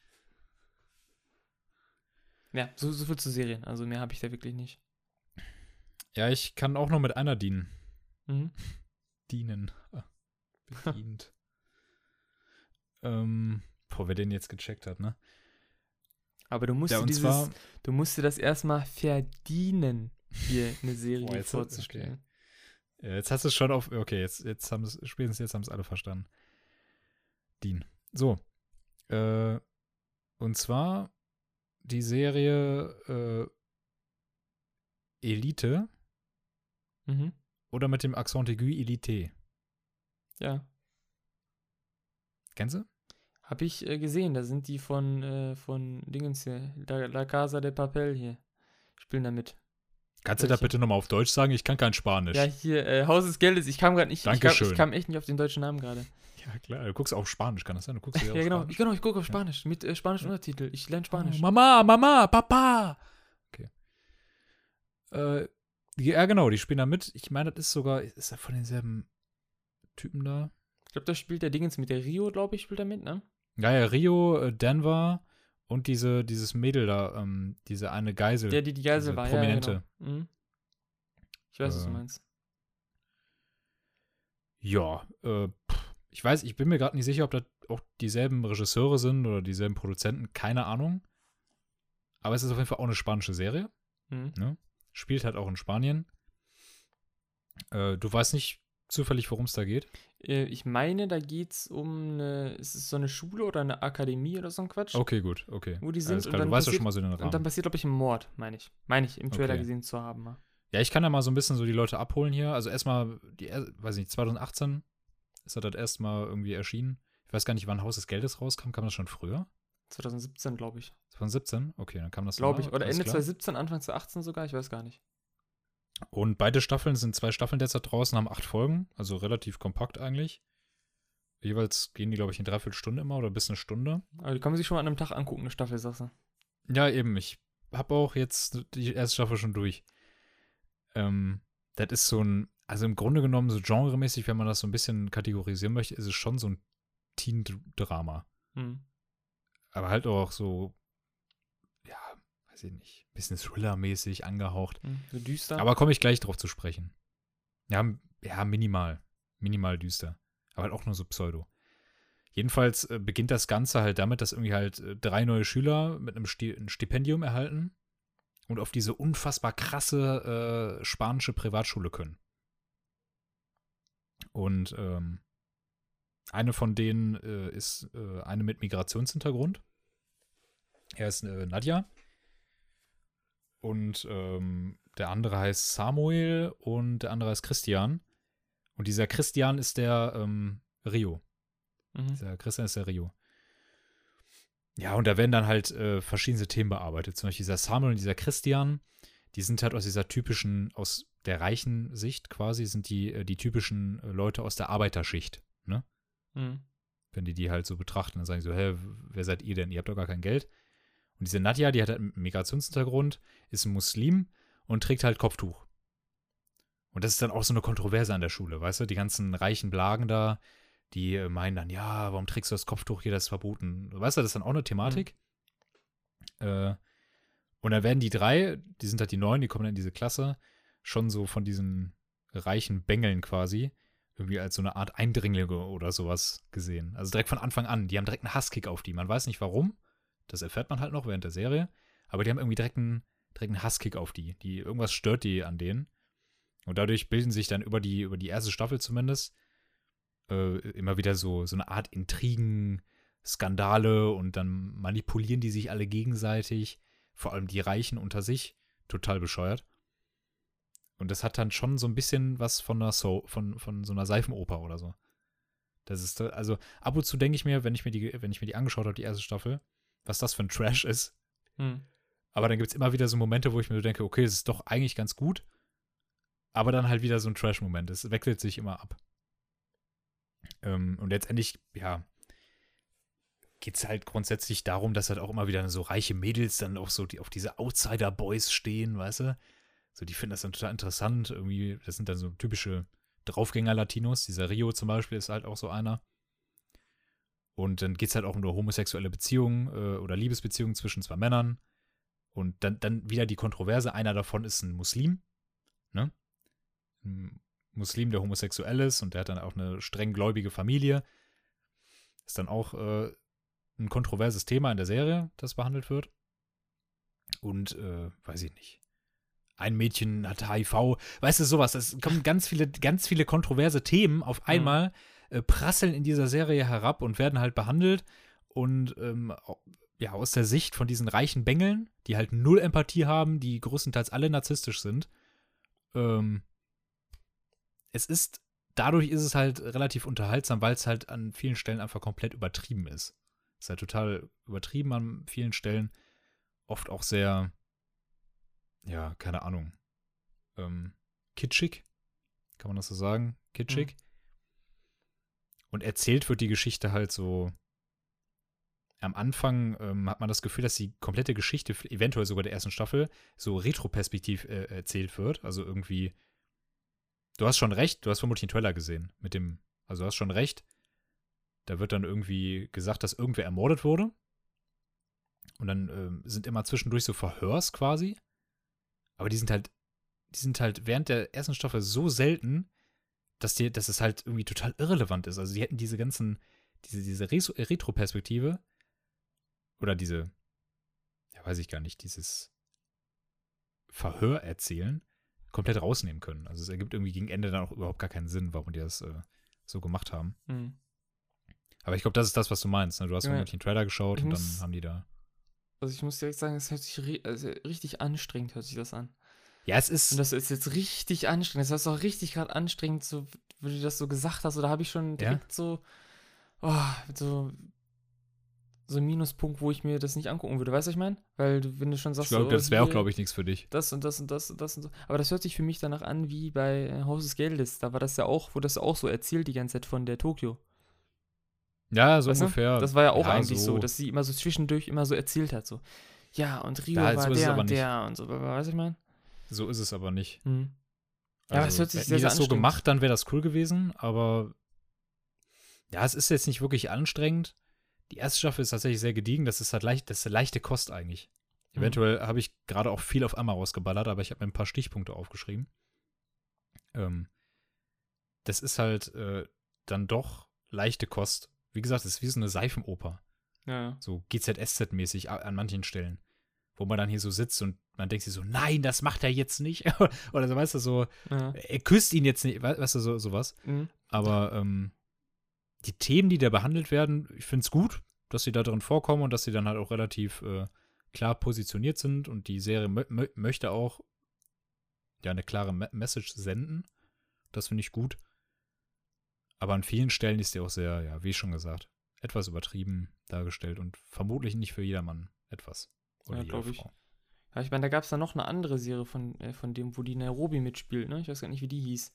Ja, so, so viel zu Serien. Also mehr habe ich da wirklich nicht. Ja, ich kann auch nur mit einer dienen. Mhm. Dienen. Bedient. ähm, boah, wer den jetzt gecheckt hat, ne? Aber du musst Ja, dieses, zwar, du musst dir das erstmal verdienen, hier eine Serie Boah, jetzt- vorzustellen. Ja, jetzt hast du es schon auf. Okay, jetzt, jetzt haben es, spätestens jetzt haben es alle verstanden. Dean. So. Äh, und zwar die Serie äh, Elite Mhm. oder mit dem Accent aigu Elite. Ja. Kennst du? Hab ich äh, gesehen, da sind die von, äh, von Dingens hier, La, La Casa de Papel hier. Spielen da mit. Kannst du Welche? bitte nochmal auf Deutsch sagen? Ich kann kein Spanisch. Ja, hier, äh, Haus des Geldes. Ich kam gerade nicht, ich Dankeschön. ich kam echt nicht auf den deutschen Namen gerade. Ja, klar. Du guckst auf Spanisch, kann das sein? Du guckst Ja, auf genau. Spanisch? Ich, genau, ich gucke auf Spanisch. Mit äh, spanischen Untertitel. Ich lerne Spanisch. Oh, Mama, Mama, Papa. Okay. Äh, ja, genau, die spielen da mit. Ich meine, das ist sogar, ist er von denselben Typen da? Ich glaube, da spielt der Dingens mit der Rio, glaube ich, spielt er mit, ne? Ja, ja, Rio, äh, Denver und diese, dieses Mädel da, ähm, diese eine Geisel. Der, die die Geisel war, Prominente. ja. Genau. Mhm. Ich weiß, was du Äh, meinst. Ja, äh, ich weiß, ich bin mir gerade nicht sicher, ob das auch dieselben Regisseure sind oder dieselben Produzenten, keine Ahnung. Aber es ist auf jeden Fall auch eine spanische Serie. Mhm. ne? Spielt halt auch in Spanien. Äh, du weißt nicht zufällig, worum es da geht? Äh, ich meine, da geht's um eine, ist es so eine Schule oder eine Akademie oder so ein Quatsch? Okay, gut, okay. Wo die sind Alles und dann du weißt ja passiert- schon mal so den Und dann Rahmen. passiert, glaube ich, ein Mord, meine ich. Meine ich, im Trailer Okay. gesehen zu haben. mal. Ja, ich kann ja mal so ein bisschen so die Leute abholen hier. Also erstmal, die, er- weiß nicht, 2018 ist das das erste Mal irgendwie erschienen. Ich weiß gar nicht, wann Haus des Geldes rauskam. Kam das schon früher? 2017, glaube ich. 2017? Okay, dann kam das Glaube ich. Oder Ende klar. 2017, Anfang 2018 sogar, ich weiß gar nicht. Und beide Staffeln sind zwei Staffeln derzeit draußen, haben acht Folgen, also relativ kompakt eigentlich. Jeweils gehen die, glaube ich, in dreiviertel Stunde immer oder bis eine Stunde. Aber die kann man sich schon mal an einem Tag angucken, eine Staffel, sagst du. Ja, eben. Ich habe auch jetzt die erste Staffel schon durch. Ähm, das ist so ein, also im Grunde genommen so genremäßig, wenn man das so ein bisschen kategorisieren möchte, ist es schon so ein Teen-Drama. Hm. Aber halt auch so, weiß ich nicht, bisschen Thriller-mäßig angehaucht. Hm. So düster. Aber komme ich gleich drauf zu sprechen. Ja, ja, minimal. Minimal düster. Aber halt auch nur so Pseudo. Jedenfalls äh, beginnt das Ganze halt damit, dass irgendwie halt äh, drei neue Schüler mit einem Sti ein Stipendium erhalten und auf diese unfassbar krasse äh, spanische Privatschule können. Und ähm, eine von denen äh, ist äh, eine mit Migrationshintergrund. Er ist äh, Nadja. Und ähm, der andere heißt Samuel und der andere heißt Christian. Und dieser Christian ist der ähm, Rio. Mhm. Dieser Christian ist der Rio. Ja, und da werden dann halt äh, verschiedene Themen bearbeitet. Zum Beispiel dieser Samuel und dieser Christian, die sind halt aus dieser typischen, aus der reichen Sicht quasi, sind die, äh, die typischen äh, Leute aus der Arbeiterschicht, ne? Hm. Wenn die die halt so betrachten, dann sagen die so, hä, wer seid ihr denn? Ihr habt doch gar kein Geld. Und diese Nadja, die hat halt einen Migrationshintergrund, ist ein Muslim und trägt halt Kopftuch. Und das ist dann auch so eine Kontroverse an der Schule, weißt du? Die ganzen reichen Blagen da, die äh, meinen dann, ja, warum trägst du das Kopftuch hier, das ist verboten. Weißt du, das ist dann auch eine Thematik. Äh, und dann werden die drei, die sind halt die neuen, die kommen dann in diese Klasse, schon so von diesen reichen Bengeln quasi, irgendwie als so eine Art Eindringlinge oder sowas gesehen. Also direkt von Anfang an. Die haben direkt einen Hasskick auf die. Man weiß nicht warum. Das erfährt man halt noch während der Serie. Aber die haben irgendwie direkt einen, direkt einen Hasskick auf die. die. Irgendwas stört die an denen. Und dadurch bilden sich dann über die, über die erste Staffel zumindest äh, immer wieder so, so eine Art Intrigen, Skandale und dann manipulieren die sich alle gegenseitig. Vor allem die Reichen unter sich. Total bescheuert. Und das hat dann schon so ein bisschen was von einer so von, von so einer Seifenoper oder so. Das ist, also ab und zu denke ich mir, wenn ich mir die, wenn ich mir die angeschaut habe, die erste Staffel, was das für ein Trash ist. Hm. Aber dann gibt es immer wieder so Momente, wo ich mir so denke, okay, es ist doch eigentlich ganz gut. Aber dann halt wieder so ein Trash-Moment. Es wechselt sich immer ab. Ähm, und letztendlich, ja, geht es halt grundsätzlich darum, dass halt auch immer wieder so reiche Mädels dann auch so die, auf diese Outsider-Boys stehen, weißt du? So, die finden das dann total interessant. Irgendwie, das sind dann so typische Draufgänger-Latinos. Dieser Rio zum Beispiel ist halt auch so einer. Und dann geht es halt auch um homosexuelle Beziehung äh, oder Liebesbeziehung zwischen zwei Männern. Und dann, dann wieder die Kontroverse. Einer davon ist ein Muslim, ne? Ein Muslim, der homosexuell ist und der hat dann auch eine streng gläubige Familie. Ist dann auch äh, ein kontroverses Thema in der Serie, das behandelt wird. Und, äh, weiß ich nicht. Ein Mädchen hat HIV. Weißt du, sowas. Es kommen ganz viele, ganz viele kontroverse Themen auf einmal, mhm. Äh, prasseln in dieser Serie herab und werden halt behandelt. Und ähm, ja, aus der Sicht von diesen reichen Bengeln, die halt null Empathie haben, die größtenteils alle narzisstisch sind. Ähm, es ist, dadurch ist es halt relativ unterhaltsam, weil es halt an vielen Stellen einfach komplett übertrieben ist. Ist halt total übertrieben an vielen Stellen. Oft auch sehr, ja, keine Ahnung, ähm, kitschig. Kann man das so sagen? Kitschig. Mhm. Und erzählt wird die Geschichte halt so. Am Anfang ähm, hat man das Gefühl, dass die komplette Geschichte, eventuell sogar der ersten Staffel, so retroperspektiv äh, erzählt wird. Also irgendwie. Du hast schon recht, du hast vermutlich einen Trailer gesehen mit dem. Also du hast schon recht. Da wird dann irgendwie gesagt, dass irgendwer ermordet wurde. Und dann ähm, sind immer zwischendurch so Verhörs quasi. Aber die sind halt, die sind halt während der ersten Staffel so selten, dass, die, dass es halt irgendwie total irrelevant ist. Also die hätten diese ganzen, diese, diese Retro-Perspektive oder diese, ja weiß ich gar nicht, dieses Verhör erzählen, komplett rausnehmen können. Also es ergibt irgendwie gegen Ende dann auch überhaupt gar keinen Sinn, warum die das äh, so gemacht haben. Mhm. Aber ich glaube, das ist das, was du meinst. Ne? Du hast ja, vermutlich den Trailer geschaut und muss, dann haben die da. Also ich muss direkt sagen, es hört sich also richtig anstrengend, hört sich das an. Ja, es ist. Und das ist jetzt richtig anstrengend. Das ist auch richtig gerade anstrengend, so, wie du das so gesagt hast. Oder habe ich schon direkt ja? so, oh, so, so ein Minuspunkt, wo ich mir das nicht angucken würde. Weißt du, was ich meine? Weil du, wenn du schon sagst, ich glaube, so, das wäre auch, glaube ich, nichts für dich. Das und das und das und das und so. Aber das hört sich für mich danach an wie bei Haus des Geldes. Da war das ja auch, wo das auch so erzählt die ganze Zeit von der Tokio. Ja, so weißt ungefähr. Du? Das war ja auch ja, eigentlich so. so. dass sie immer so zwischendurch immer so erzählt hat, so. Ja, und Rio ja, war so der und der und so, weißt du, ich meine? So ist es aber nicht. Mhm. Also, ja, das hört sich sehr, sehr das so gemacht, dann wäre das cool gewesen, aber ja, es ist jetzt nicht wirklich anstrengend. Die erste Staffel ist tatsächlich sehr gediegen, das ist halt leicht, das ist eine leichte Kost eigentlich. Mhm. Eventuell habe ich gerade auch viel auf einmal rausgeballert, aber ich habe mir ein paar Stichpunkte aufgeschrieben. Ähm, das ist halt äh, dann doch leichte Kost wie gesagt, es ist wie so eine Seifenoper. Ja. So GZSZ-mäßig an manchen Stellen. Wo man dann hier so sitzt und man denkt sich so, nein, das macht er jetzt nicht. Oder so, weißt du, so, ja. er küsst ihn jetzt nicht, weißt du, so, sowas. Mhm. Aber ähm, die Themen, die da behandelt werden, ich finde es gut, dass sie da drin vorkommen und dass sie dann halt auch relativ äh, klar positioniert sind und die Serie möchte auch ja eine klare Me Message senden. Das finde ich gut. Aber an vielen Stellen ist die auch sehr, ja, wie schon gesagt, etwas übertrieben dargestellt und vermutlich nicht für jedermann etwas. Oder ja, glaube ich. Ja, ich meine, da gab es da noch eine andere Serie von, äh, von dem, wo die Nairobi mitspielt, ne? Ich weiß gar nicht, wie die hieß.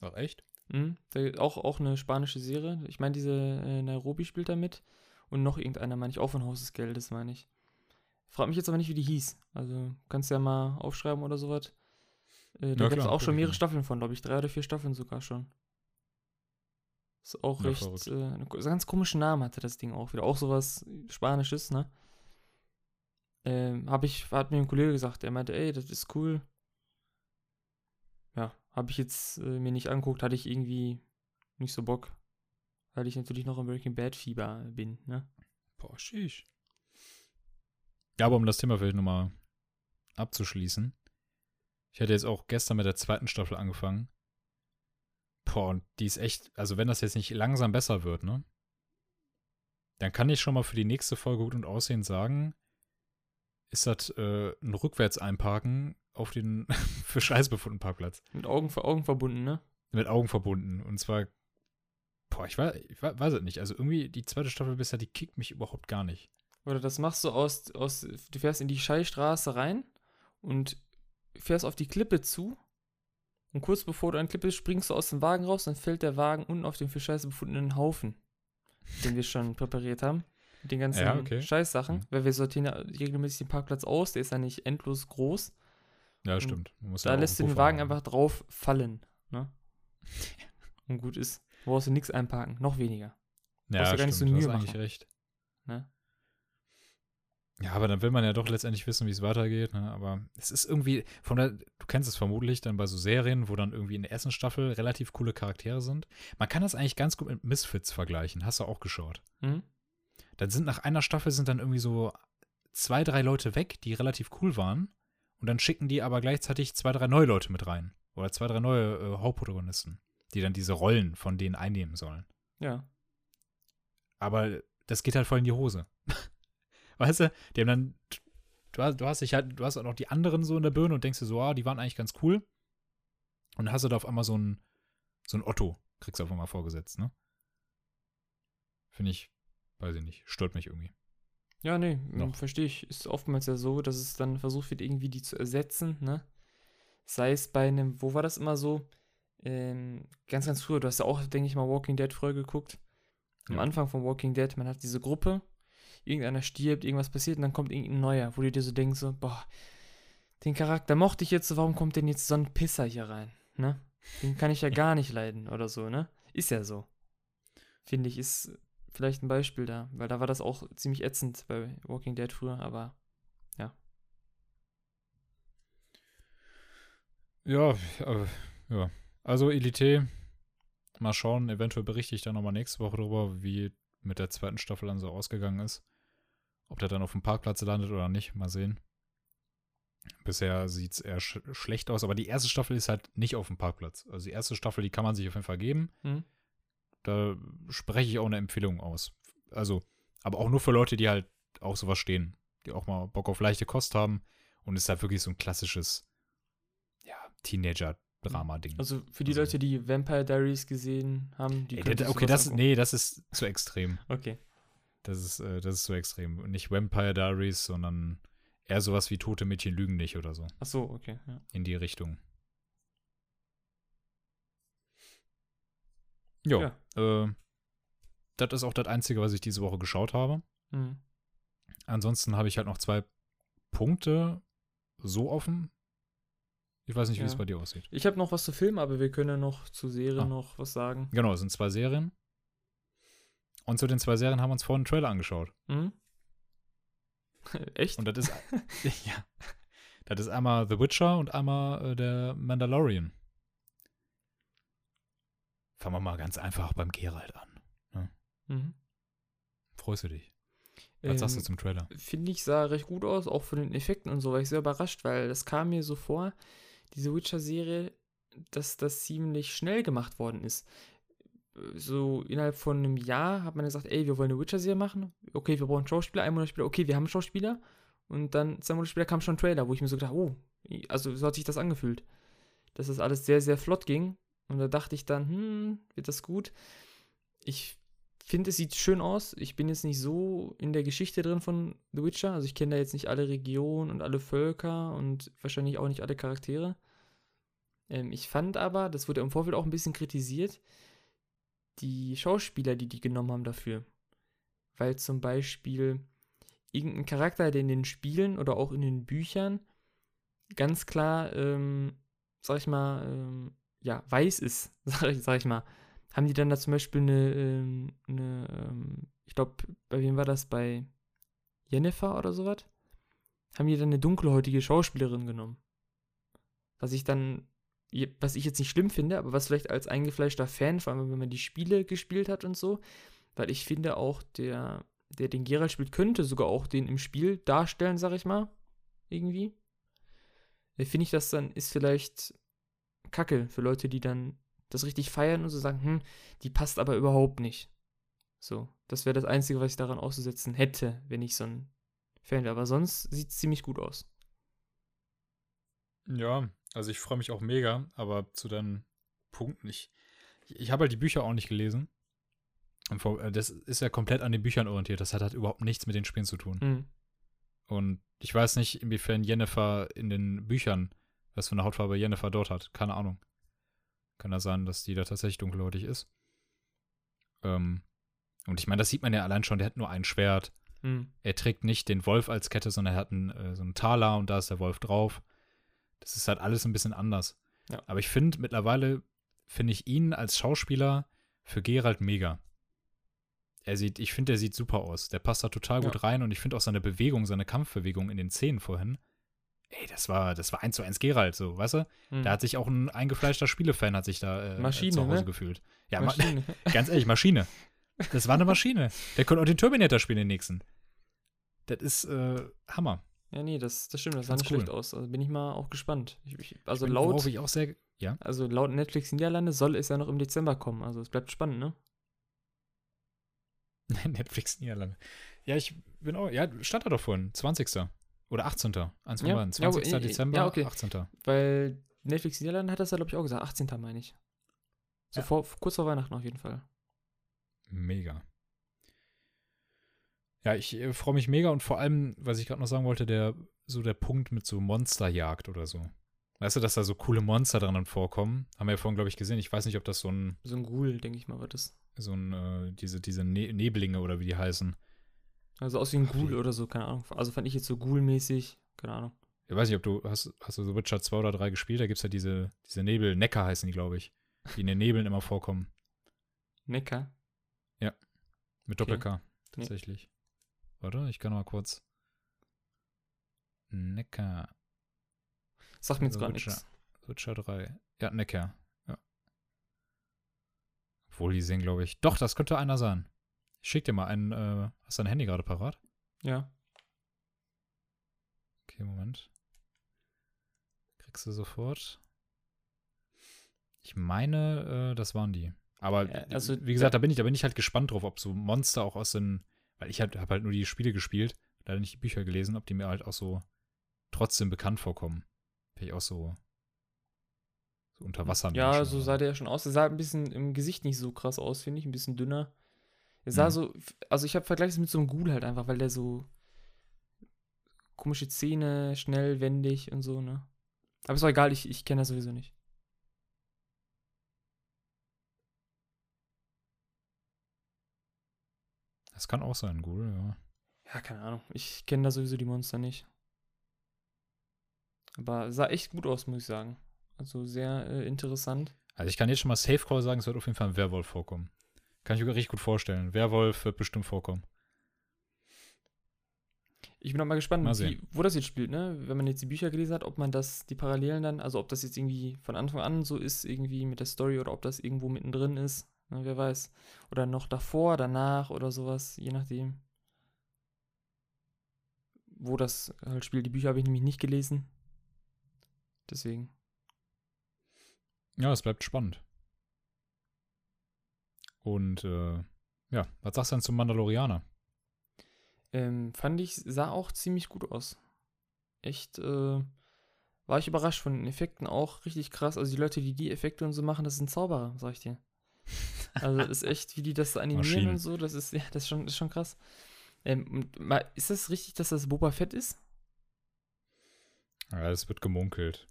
Ach, echt? Mhm, auch, auch eine spanische Serie. Ich meine, diese äh, Nairobi spielt da mit. Und noch irgendeiner, meine ich, auch von Haus des Geldes, meine ich. Frag mich jetzt aber nicht, wie die hieß. Also kannst du ja mal aufschreiben oder sowas. Äh, da ja, gab es auch schon mehrere Staffeln von, glaube ich. Drei oder vier Staffeln sogar schon. Ist auch ja, recht, äh, einen ganz komischen Namen hatte das Ding auch wieder. Auch sowas Spanisches, ne? Ähm, hab ich, hat mir ein Kollege gesagt, der meinte, ey, das ist cool. Ja, habe ich jetzt äh, mir nicht angeguckt, hatte ich irgendwie nicht so Bock. Weil ich natürlich noch im Breaking Bad Fieber bin, ne? Boah, sheesh. Ja, aber um das Thema vielleicht nochmal abzuschließen. Ich hatte jetzt auch gestern mit der zweiten Staffel angefangen. Boah, und die ist echt, also wenn das jetzt nicht langsam besser wird, ne? Dann kann ich schon mal für die nächste Folge gut und aussehen sagen, ist das äh, ein Rückwärts-Einparken auf den für Scheiß befundenen Parkplatz. Mit Augen vor Augen verbunden, ne? Mit Augen verbunden. Und zwar, boah, ich weiß, ich weiß es nicht. Also irgendwie die zweite Staffel bisher, die kickt mich überhaupt gar nicht. Oder das machst du aus, aus, du fährst in die Scheißstraße rein und fährst auf die Klippe zu. Und kurz bevor du an Klippe bist, springst du aus dem Wagen raus, dann fällt der Wagen unten auf den für Scheiße befundenen Haufen, den wir schon präpariert haben. Mit den ganzen Ja, okay. Scheißsachen. Mhm. Weil wir sortieren ja regelmäßig den Parkplatz aus, der ist ja nicht endlos groß. Ja, Und stimmt. Da ja lässt du den Wagen haben. einfach drauf fallen. Ne? Und gut ist. Brauchst du nichts einparken, noch weniger. Ja, brauchst du gar nicht so Mühe eigentlich recht. Ne? Ja, aber dann will man ja doch letztendlich wissen, wie es weitergeht. Ne? Aber es ist irgendwie, von der, du kennst es vermutlich dann bei so Serien, wo dann irgendwie in der ersten Staffel relativ coole Charaktere sind. Man kann das eigentlich ganz gut mit Misfits vergleichen. Hast du auch geschaut. Mhm. Dann sind nach einer Staffel sind dann irgendwie so zwei, drei Leute weg, die relativ cool waren. Und dann schicken die aber gleichzeitig zwei, drei neue Leute mit rein. Oder zwei, drei neue äh, Hauptprotagonisten, die dann diese Rollen von denen einnehmen sollen. Ja. Aber das geht halt voll in die Hose. weißt du, die haben dann, du hast, du hast dich halt, du hast auch noch die anderen so in der Birne und denkst dir so, ah, die waren eigentlich ganz cool. Und dann hast du da auf einmal so ein, so ein Otto, kriegst du auf einmal vorgesetzt, ne? Finde ich, weiß ich nicht, stört mich irgendwie. Ja, nee, verstehe ich. Ist oftmals ja so, dass es dann versucht wird, irgendwie die zu ersetzen, ne? Sei es bei einem, wo war das immer so? Ähm, ganz, ganz früher, du hast ja auch, denke ich mal, Walking Dead früher geguckt. Am Ja. Anfang von Walking Dead, man hat diese Gruppe, irgendeiner stirbt, irgendwas passiert und dann kommt irgendein neuer, wo du dir so denkst, so, boah, den Charakter mochte ich jetzt, warum kommt denn jetzt so ein Pisser hier rein, ne? Den kann ich ja gar nicht leiden oder so, ne? Ist ja so. Finde ich, ist vielleicht ein Beispiel da, weil da war das auch ziemlich ätzend bei Walking Dead früher, aber Ja, äh, ja. Also Elite, mal schauen, eventuell berichte ich dann nochmal nächste Woche darüber, wie mit der zweiten Staffel dann so ausgegangen ist. Ob der dann auf dem Parkplatz landet oder nicht, mal sehen. Bisher sieht es eher sch schlecht aus, aber die erste Staffel ist halt nicht auf dem Parkplatz. Also die erste Staffel, die kann man sich auf jeden Fall geben. hm? Da spreche ich auch eine Empfehlung aus. Also, aber auch nur für Leute, die halt auch sowas stehen, die auch mal Bock auf leichte Kost haben. Und es ist halt wirklich so ein klassisches, ja, Teenager-Drama-Ding. also für die Also- Leute, die Vampire Diaries gesehen haben, die Ey, okay, das, angucken. nee, das ist zu extrem. Okay. Das ist, äh, das ist zu extrem. Nicht Vampire Diaries, sondern eher sowas wie Tote Mädchen lügen nicht oder so. Ach so, okay. Ja. In die Richtung. Jo, äh, das ist auch das Einzige, was ich diese Woche geschaut habe. Hm. Ansonsten habe ich halt noch zwei Punkte so offen. Ich weiß nicht, wie Ja. es bei dir aussieht. Ich habe noch was zu filmen, aber wir können ja noch zu Serien Ah. noch was sagen. Genau, es sind zwei Serien. Und zu den zwei Serien haben wir uns vorhin einen Trailer angeschaut. Hm? Echt? Und das ist, ja, das ist einmal The Witcher und einmal äh, der Mandalorian. Fangen wir mal ganz einfach beim Geralt an. Mhm. Freust du dich? Was sagst du Ähm, zum Trailer? Finde ich, sah recht gut aus, auch von den Effekten und so, war ich sehr überrascht, weil das kam mir so vor, diese Witcher-Serie, dass das ziemlich schnell gemacht worden ist. So innerhalb von einem Jahr hat man gesagt, ey, wir wollen eine Witcher-Serie machen. Okay, wir brauchen Schauspieler. Ein Monat später, okay, wir haben Schauspieler. Und dann zwei Monate später kam schon ein Trailer, wo ich mir so gedacht, oh, also so hat sich das angefühlt. Dass das alles sehr, sehr flott ging. Und da dachte ich dann, hm, wird das gut? Ich finde, es sieht schön aus. Ich bin jetzt nicht so in der Geschichte drin von The Witcher. Also ich kenne da jetzt nicht alle Regionen und alle Völker und wahrscheinlich auch nicht alle Charaktere. Ähm, ich fand aber, das wurde im Vorfeld auch ein bisschen kritisiert, die Schauspieler, die die genommen haben dafür. Weil zum Beispiel irgendein Charakter, der in den Spielen oder auch in den Büchern ganz klar, ähm, sag ich mal, ähm, ja, weiß ist, sag ich, sag ich mal, haben die dann da zum Beispiel eine, ähm, eine ähm, ich glaube, bei wem war das? Bei Jennifer oder sowas? Haben die dann eine dunkelhäutige Schauspielerin genommen. Was ich dann, was ich jetzt nicht schlimm finde, aber was vielleicht als eingefleischter Fan, vor allem wenn man die Spiele gespielt hat und so, weil ich finde auch, der, der den Geralt spielt, könnte sogar auch den im Spiel darstellen, sag ich mal. Irgendwie. Da finde ich das dann, ist vielleicht Kacke für Leute, die dann das richtig feiern und so sagen, hm, die passt aber überhaupt nicht. So, das wäre das Einzige, was ich daran auszusetzen hätte, wenn ich so ein Fan wäre. Aber sonst sieht es ziemlich gut aus. Ja, also ich freue mich auch mega, aber zu deinen Punkten, ich, ich habe halt die Bücher auch nicht gelesen. Äh, das ist ja komplett an den Büchern orientiert. Das hat halt überhaupt nichts mit den Spielen zu tun. Mhm. Und ich weiß nicht, inwiefern Jennifer in den Büchern, was für eine Hautfarbe Jennifer dort hat. Keine Ahnung. Kann ja sein, dass die da tatsächlich dunkelhäutig ist. Ähm, und ich meine, das sieht man ja allein schon, der hat nur ein Schwert. Mhm. Er trägt nicht den Wolf als Kette, sondern er hat einen, äh, so einen Taler und da ist der Wolf drauf. Das ist halt alles ein bisschen anders. Ja. Aber ich finde, mittlerweile finde ich ihn als Schauspieler für Gerald mega. Er sieht, ich finde, der sieht super aus. Der passt da total gut Ja. rein und ich finde auch seine Bewegung, seine Kampfbewegung in den Szenen vorhin. Ey, das war, das war eins zu eins Gerald, so, weißt du? Mhm. Da hat sich auch ein eingefleischter Spielefan hat sich da äh, Maschine, zu Hause ne? gefühlt. Ja, ma Maschine. ganz ehrlich, Maschine. Das war eine Maschine. Der konnte auch den Terminator spielen, den nächsten. Das ist äh, Hammer. ja, nee, das, das stimmt. Das sah nicht cool. schlecht aus. Also bin ich mal auch gespannt. Ich, ich, also, Ich bin- laut, ich auch sehr. Ja. also laut Netflix Niederlande soll es ja noch im Dezember kommen. Also es bleibt spannend, ne? Netflix Niederlande. Ja, ich bin auch. Ja, stand da doch vorhin. 20. Oder 18. Eins von Ja, beiden. ja, 20. ja, Dezember, ja, okay. 18. Weil Netflix Niederlande hat das ja, glaube ich, auch gesagt. 18. meine ich. So Ja. vor, kurz vor Weihnachten auf jeden Fall. Mega. Ja, ich äh, freue mich mega und vor allem, was ich gerade noch sagen wollte, der so der Punkt mit so Monsterjagd oder so. Weißt du, dass da so coole Monster dran vorkommen? Haben wir ja vorhin, glaube ich, gesehen. Ich weiß nicht, ob das so ein, So ein Ghoul, denke ich mal, wird das. so ein, äh, diese, diese ne Neblinge oder wie die heißen. Also aus wie ein Ghoul oder so, keine Ahnung. Also fand ich jetzt so Ghoul-mäßig, keine Ahnung. Ich weiß nicht, ob du, hast, hast du so Witcher 2 oder 3 gespielt? Da gibt es ja diese, diese Nebel, Neckar heißen die, glaube ich. Die in den Nebeln immer vorkommen. Neckar. Mit Okay. Doppel-K, Nee. tatsächlich. Warte, ich kann mal kurz. Neckar. Sagt mir jetzt Also gar nichts. Witcher 3. Ja, Neckar. Ja. Obwohl, die sehen, glaube ich. Doch, das könnte einer sein. Ich schick dir mal einen. Äh, hast du dein Handy gerade parat? Ja. Okay, Moment. Kriegst du sofort. Ich meine, äh, das waren die. Aber Ja, also wie gesagt, da bin ich, da bin ich halt gespannt drauf, ob so Monster auch aus den, weil ich halt, habe halt nur die Spiele gespielt, leider nicht die Bücher gelesen, ob die mir halt auch so trotzdem bekannt vorkommen. Ich auch so, so unter Wasser. Ja, so sah der ja schon aus. Er sah ein bisschen im Gesicht nicht so krass aus, finde ich. Ein bisschen dünner. Er sah Mhm. so, also ich habe Vergleich mit so einem Ghoul halt einfach, weil der so komische Zähne, schnell, wendig und so, ne? Aber ist doch egal, ich, ich kenne das sowieso nicht. Das kann auch sein, Ghoul, ja. Ja, keine Ahnung. Ich kenne da sowieso die Monster nicht. Aber sah echt gut aus, muss ich sagen. Also sehr äh, interessant. Also ich kann jetzt schon mal Safe Call sagen, es wird auf jeden Fall ein Werwolf vorkommen. Kann ich mir richtig gut vorstellen. Werwolf wird bestimmt vorkommen. Ich bin auch mal gespannt, Mal wie, wo das jetzt spielt, ne? Wenn man jetzt die Bücher gelesen hat, ob man das, die Parallelen dann, also ob das jetzt irgendwie von Anfang an so ist, irgendwie mit der Story oder ob das irgendwo mittendrin ist. Ne, wer weiß. Oder noch davor, danach oder sowas, je nachdem. Wo das halt spielt. Die Bücher habe ich nämlich nicht gelesen. Deswegen. Ja, es bleibt spannend. Und äh, ja, was sagst du denn zum Mandalorianer? Ähm, fand ich, sah auch ziemlich gut aus. Echt, äh, war ich überrascht von den Effekten auch richtig krass. Also die Leute, die die Effekte und so machen, das sind Zauberer, sag ich dir. Also das ist echt, wie die das animieren Maschinen. und so, das ist, ja, das ist schon, ist schon krass. Ähm, ist das richtig, dass das Boba Fett ist? Ja, es wird gemunkelt.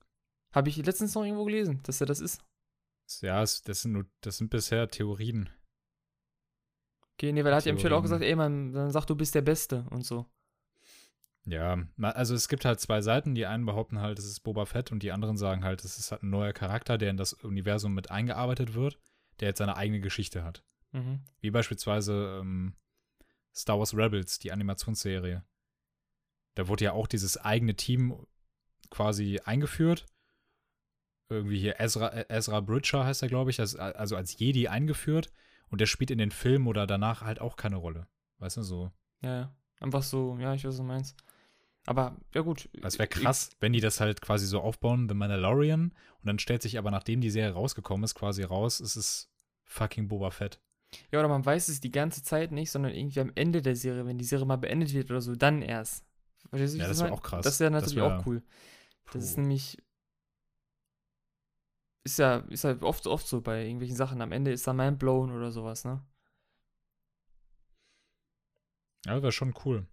Habe ich letztens noch irgendwo gelesen, dass er das ist. Ja, das, sind nur, das sind bisher Theorien. Okay, nee, weil er hat ja im Trailer auch gesagt, ey, man, man sagt, du bist der Beste und so. Ja, also es gibt halt zwei Seiten. Die einen behaupten halt, es ist Boba Fett und die anderen sagen halt, es ist halt ein neuer Charakter, der in das Universum mit eingearbeitet wird, der jetzt seine eigene Geschichte hat. Mhm. Wie beispielsweise ähm, Star Wars Rebels, die Animationsserie. Da wurde ja auch dieses eigene Team quasi eingeführt. Irgendwie hier Ezra, äh, Ezra Bridger heißt er, glaube ich, als, also als Jedi eingeführt. Und der spielt in den Filmen oder danach halt auch keine Rolle. Weißt du, so. Ja, ja. Einfach so, ja, ich weiß, was du meinst. Aber, ja gut. Es wäre krass, wenn die das halt quasi so aufbauen, The Mandalorian. Und dann stellt sich aber, nachdem die Serie rausgekommen ist, quasi raus, es ist fucking Boba Fett. Ja, oder man weiß es die ganze Zeit nicht, sondern irgendwie am Ende der Serie, wenn die Serie mal beendet wird oder so, dann erst. Verstehst du, Ja, das wär meine? auch krass. Das wäre natürlich wär- auch cool. Das ist nämlich. Ist ja, ist ja oft, oft so bei irgendwelchen Sachen. Am Ende ist da mindblown oder sowas, ne? Ja, wäre schon cool.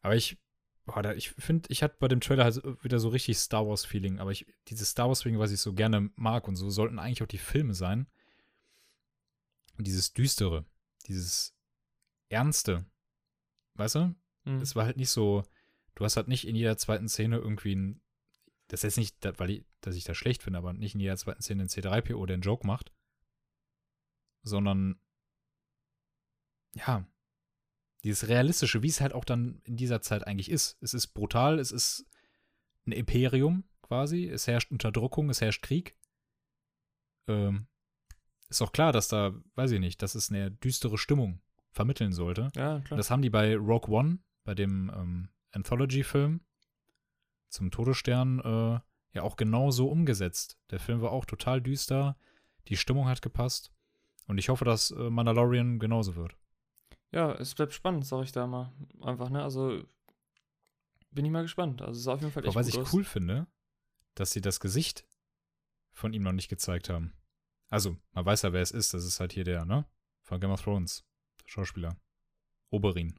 Aber ich, boah, da, ich finde, ich hatte bei dem Trailer halt so- wieder so richtig Star Wars-Feeling. Aber ich, dieses Star Wars-Feeling, was ich so gerne mag und so, sollten eigentlich auch die Filme sein. Und dieses Düstere, dieses Ernste. Weißt du? Hm. Es war halt nicht so, du hast halt nicht in jeder zweiten Szene irgendwie ein, das ist jetzt nicht, weil ich, dass ich das schlecht finde, aber nicht in jeder zweiten Szene ein C3PO, der einen Joke macht, sondern, ja, dieses Realistische, wie es halt auch dann in dieser Zeit eigentlich ist. Es ist brutal, es ist ein Imperium quasi, es herrscht Unterdrückung, es herrscht Krieg. Ähm, ist auch klar, dass da, weiß ich nicht, dass es eine düstere Stimmung vermitteln sollte. ja, klar. Das haben die bei Rogue One, bei dem ähm, Anthology-Film zum Todesstern, äh, ja auch genau so umgesetzt. Der Film war auch total düster, die Stimmung hat gepasst und ich hoffe, dass äh, Mandalorian genauso wird. Ja, es bleibt spannend, sag ich da mal. Einfach, ne? Also bin ich mal gespannt. Also es sah auf jeden Fall Aber echt was gut ich aus. cool finde, dass sie das Gesicht von ihm noch nicht gezeigt haben. Also, man weiß ja, wer es ist. Das ist halt hier der, ne? Von Game of Thrones. Der Schauspieler. Oberyn.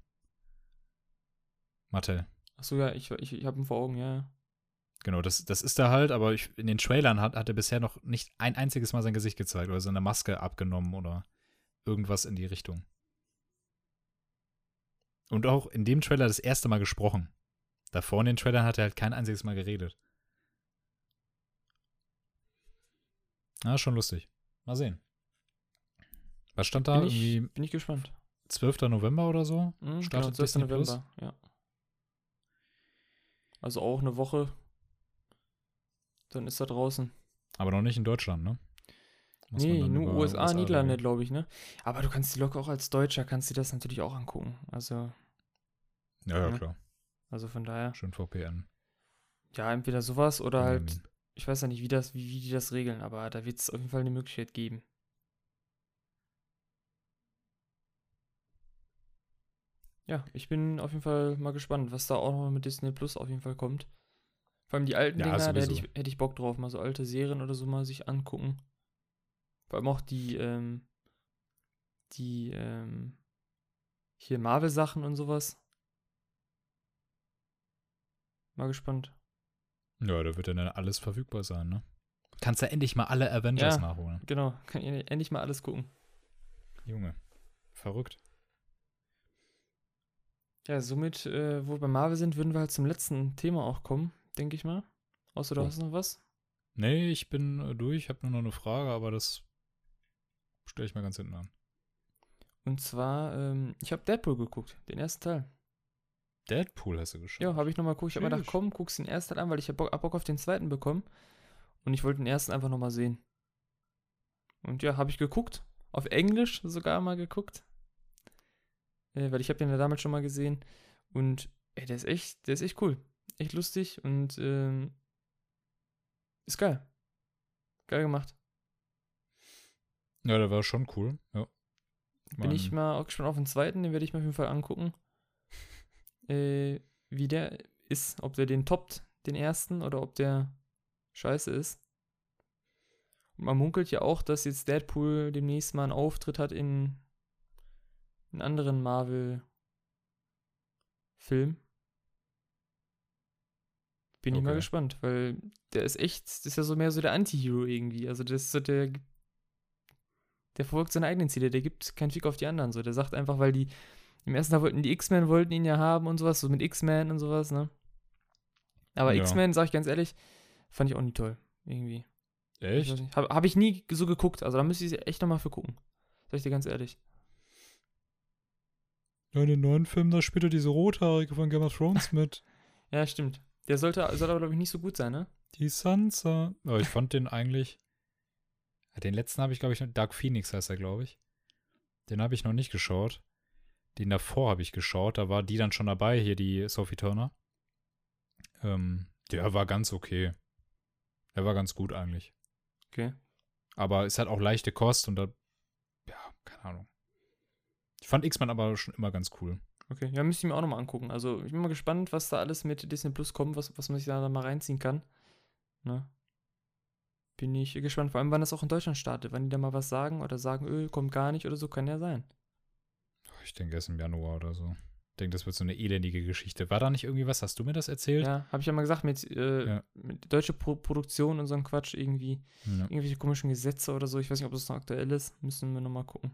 Mattel. Achso, ja, ich, ich, ich habe ihn vor Augen, ja. Genau, das, das ist er halt, aber ich, in den Trailern hat, hat er bisher noch nicht ein einziges Mal sein Gesicht gezeigt oder seine Maske abgenommen oder irgendwas in die Richtung. Und auch in dem Trailer das erste Mal gesprochen. Davor in den Trailern hat er halt kein einziges Mal geredet. Ah, schon lustig. Mal sehen. Was stand da? Bin ich, bin ich gespannt. 12. November oder so? Mhm, Startet 12. Disney Plus? November, ja. Also auch eine Woche. Dann ist er draußen. Aber noch nicht in Deutschland, ne? Muss nee, nur über USA, Niederlande, glaube ich, ne? Aber du kannst die locker auch als Deutscher, kannst du das natürlich auch angucken. Also, Ja, ja, Ja. klar. also von daher. Schön VPN. Ja, entweder sowas oder halt, ich weiß ja nicht, wie, das, wie, wie die das regeln, aber da wird es auf jeden Fall eine Möglichkeit geben. Ja, ich bin auf jeden Fall mal gespannt, was da auch noch mit Disney Plus auf jeden Fall kommt. Vor allem die alten Ja, Dinger, da hätte ich, sowieso. hätte ich Bock drauf, mal so alte Serien oder so mal sich angucken. Vor allem auch die, ähm, die, ähm, hier Marvel-Sachen und sowas. Mal gespannt. Ja, da wird dann alles verfügbar sein, ne? Kannst ja endlich mal alle Avengers Ja. nachholen. Genau, kann ich endlich mal alles gucken. Junge. Verrückt. Ja, somit, äh, wo wir bei Marvel sind, würden wir halt zum letzten Thema auch kommen, denke ich mal. Außer du Oh. hast noch was? Nee, ich bin äh, durch, habe nur noch eine Frage, aber das stelle ich mal ganz hinten an. Und zwar, ähm, ich habe Deadpool geguckt, den ersten Teil. Deadpool hast du geschaut. Ja, habe ich nochmal geguckt. Ich habe mir gedacht, komm, guckst den ersten Teil an, weil ich hab Bock, hab Bock auf den zweiten bekommen. Und ich wollte den ersten einfach nochmal sehen. Und ja, habe ich geguckt. Auf Englisch sogar mal geguckt. Äh, weil ich habe den ja damals schon mal gesehen. Und ey, der ist echt, der ist echt cool. Echt lustig und ähm, ist geil. Geil gemacht. Ja, der war schon cool. Ja. Bin ich mal auch gespannt auf den zweiten, den werde ich mir auf jeden Fall angucken. Äh, wie der ist, ob der den toppt, den ersten, oder ob der scheiße ist. Und man munkelt ja auch, dass jetzt Deadpool demnächst mal einen Auftritt hat in einem anderen Marvel-Film. Bin ich mal Okay. gespannt, weil der ist echt, das ist ja so mehr so der Anti-Hero irgendwie. Also das ist so der, der verfolgt seine eigenen Ziele, der gibt keinen Fick auf die anderen. So, der sagt einfach, weil die im ersten Teil wollten die X-Men wollten ihn ja haben und sowas, so mit X-Men und sowas, ne? Aber Ja. X-Men, sag ich ganz ehrlich, fand ich auch nie toll, irgendwie. Ich Echt? Habe hab ich nie so geguckt, also da müsste ich echt nochmal für gucken. Sag ich dir ganz ehrlich. Ja, in den neuen Film, da spielt er diese Rothaarige von Game of Thrones mit. Ja, stimmt. Der sollte, soll aber, glaube ich, nicht so gut sein, ne? Die Sansa. Aber ich fand den eigentlich. Den letzten habe ich, glaube ich, noch. Dark Phoenix heißt er, glaube ich. Den habe ich noch nicht geschaut. Den davor habe ich geschaut. Da war die dann schon dabei, hier die Sophie Turner. Ähm, der war ganz okay. Der war ganz gut eigentlich. Okay. Aber es hat auch leichte Kost und da. Ja, keine Ahnung. Ich fand X-Men aber schon immer ganz cool. Okay, ja, müsste ich mir auch nochmal angucken. Also, ich bin mal gespannt, was da alles mit Disney Plus kommt, was, was man sich da mal reinziehen kann. Ne? Bin ich gespannt, vor allem, wann das auch in Deutschland startet. Wann die da mal was sagen oder sagen, öh, kommt gar nicht oder so, kann ja sein. Ich denke, erst im Januar oder so. Ich denke, das wird so eine elendige Geschichte. War da nicht irgendwie was? Hast du mir das erzählt? Ja, habe ich ja mal gesagt, mit, äh, Ja. mit deutsche Pro Produktion und so ein Quatsch irgendwie. Ja. Irgendwelche komischen Gesetze oder so. Ich weiß nicht, ob das noch aktuell ist. Müssen wir nochmal gucken.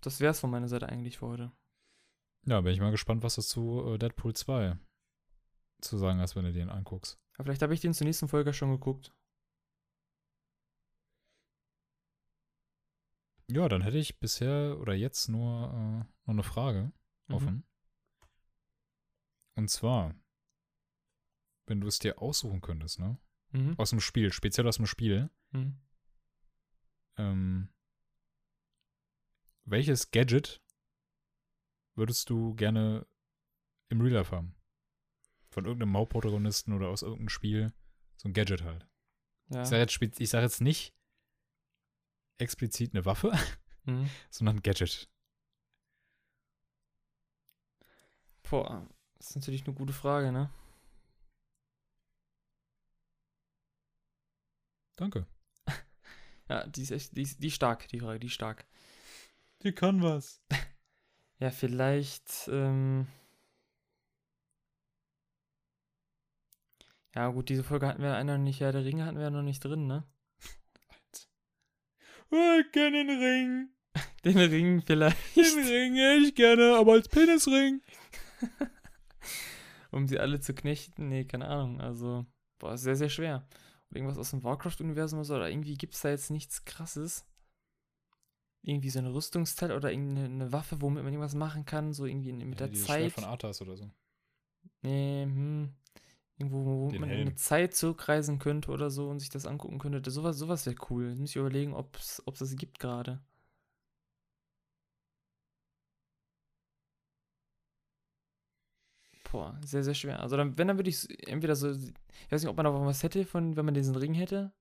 Ja, das wär's von meiner Seite eigentlich für heute. Ja, bin ich mal gespannt, was du zu äh, Deadpool 2 zu sagen hast, wenn du den anguckst. Aber vielleicht habe ich den zur nächsten Folge schon geguckt. Ja, dann hätte ich bisher oder jetzt nur äh, noch eine Frage Mhm. offen. Und zwar, wenn du es dir aussuchen könntest, ne? Mhm. Aus dem Spiel, speziell aus dem Spiel, Mhm. ähm, welches Gadget würdest du gerne im Real Life haben? Von irgendeinem Hauptprotagonisten oder aus irgendeinem Spiel. So ein Gadget halt. Ja. Ich sage jetzt, ich sag jetzt nicht explizit eine Waffe, Mhm. sondern ein Gadget. Boah, das ist natürlich eine gute Frage, ne? Danke. Ja, die ist echt, die ist, die ist stark, die Frage, die ist stark. Die kann was. Ja, vielleicht, ähm. Ja, gut, diese Folge hatten wir einer noch nicht, ja, der Ringe hatten wir ja noch nicht drin, ne? Oh, ich kenne den Ring. Den Ring vielleicht. Den Ring hätte ich gerne, aber als Penisring. um sie alle zu knechten. Nee, keine Ahnung. Also, boah, ist sehr, sehr schwer. Und irgendwas aus dem Warcraft-Universum oder so, oder irgendwie gibt es da jetzt nichts krasses. Irgendwie so ein Rüstungsteil oder irgendeine eine Waffe, womit man irgendwas machen kann, so irgendwie in- mit der Dieses Schwert Zeit. von Arthas oder so. Nee, hm. Irgendwo, wo Den man in Helm. eine Zeit zurückreisen könnte oder so und sich das angucken könnte. Sowas, sowas wäre cool. Jetzt muss ich überlegen, ob es das gibt gerade. Boah, sehr, sehr schwer. Also dann, wenn, dann würde ich entweder so, ich weiß nicht, ob man da was hätte, von, wenn man diesen Ring hätte.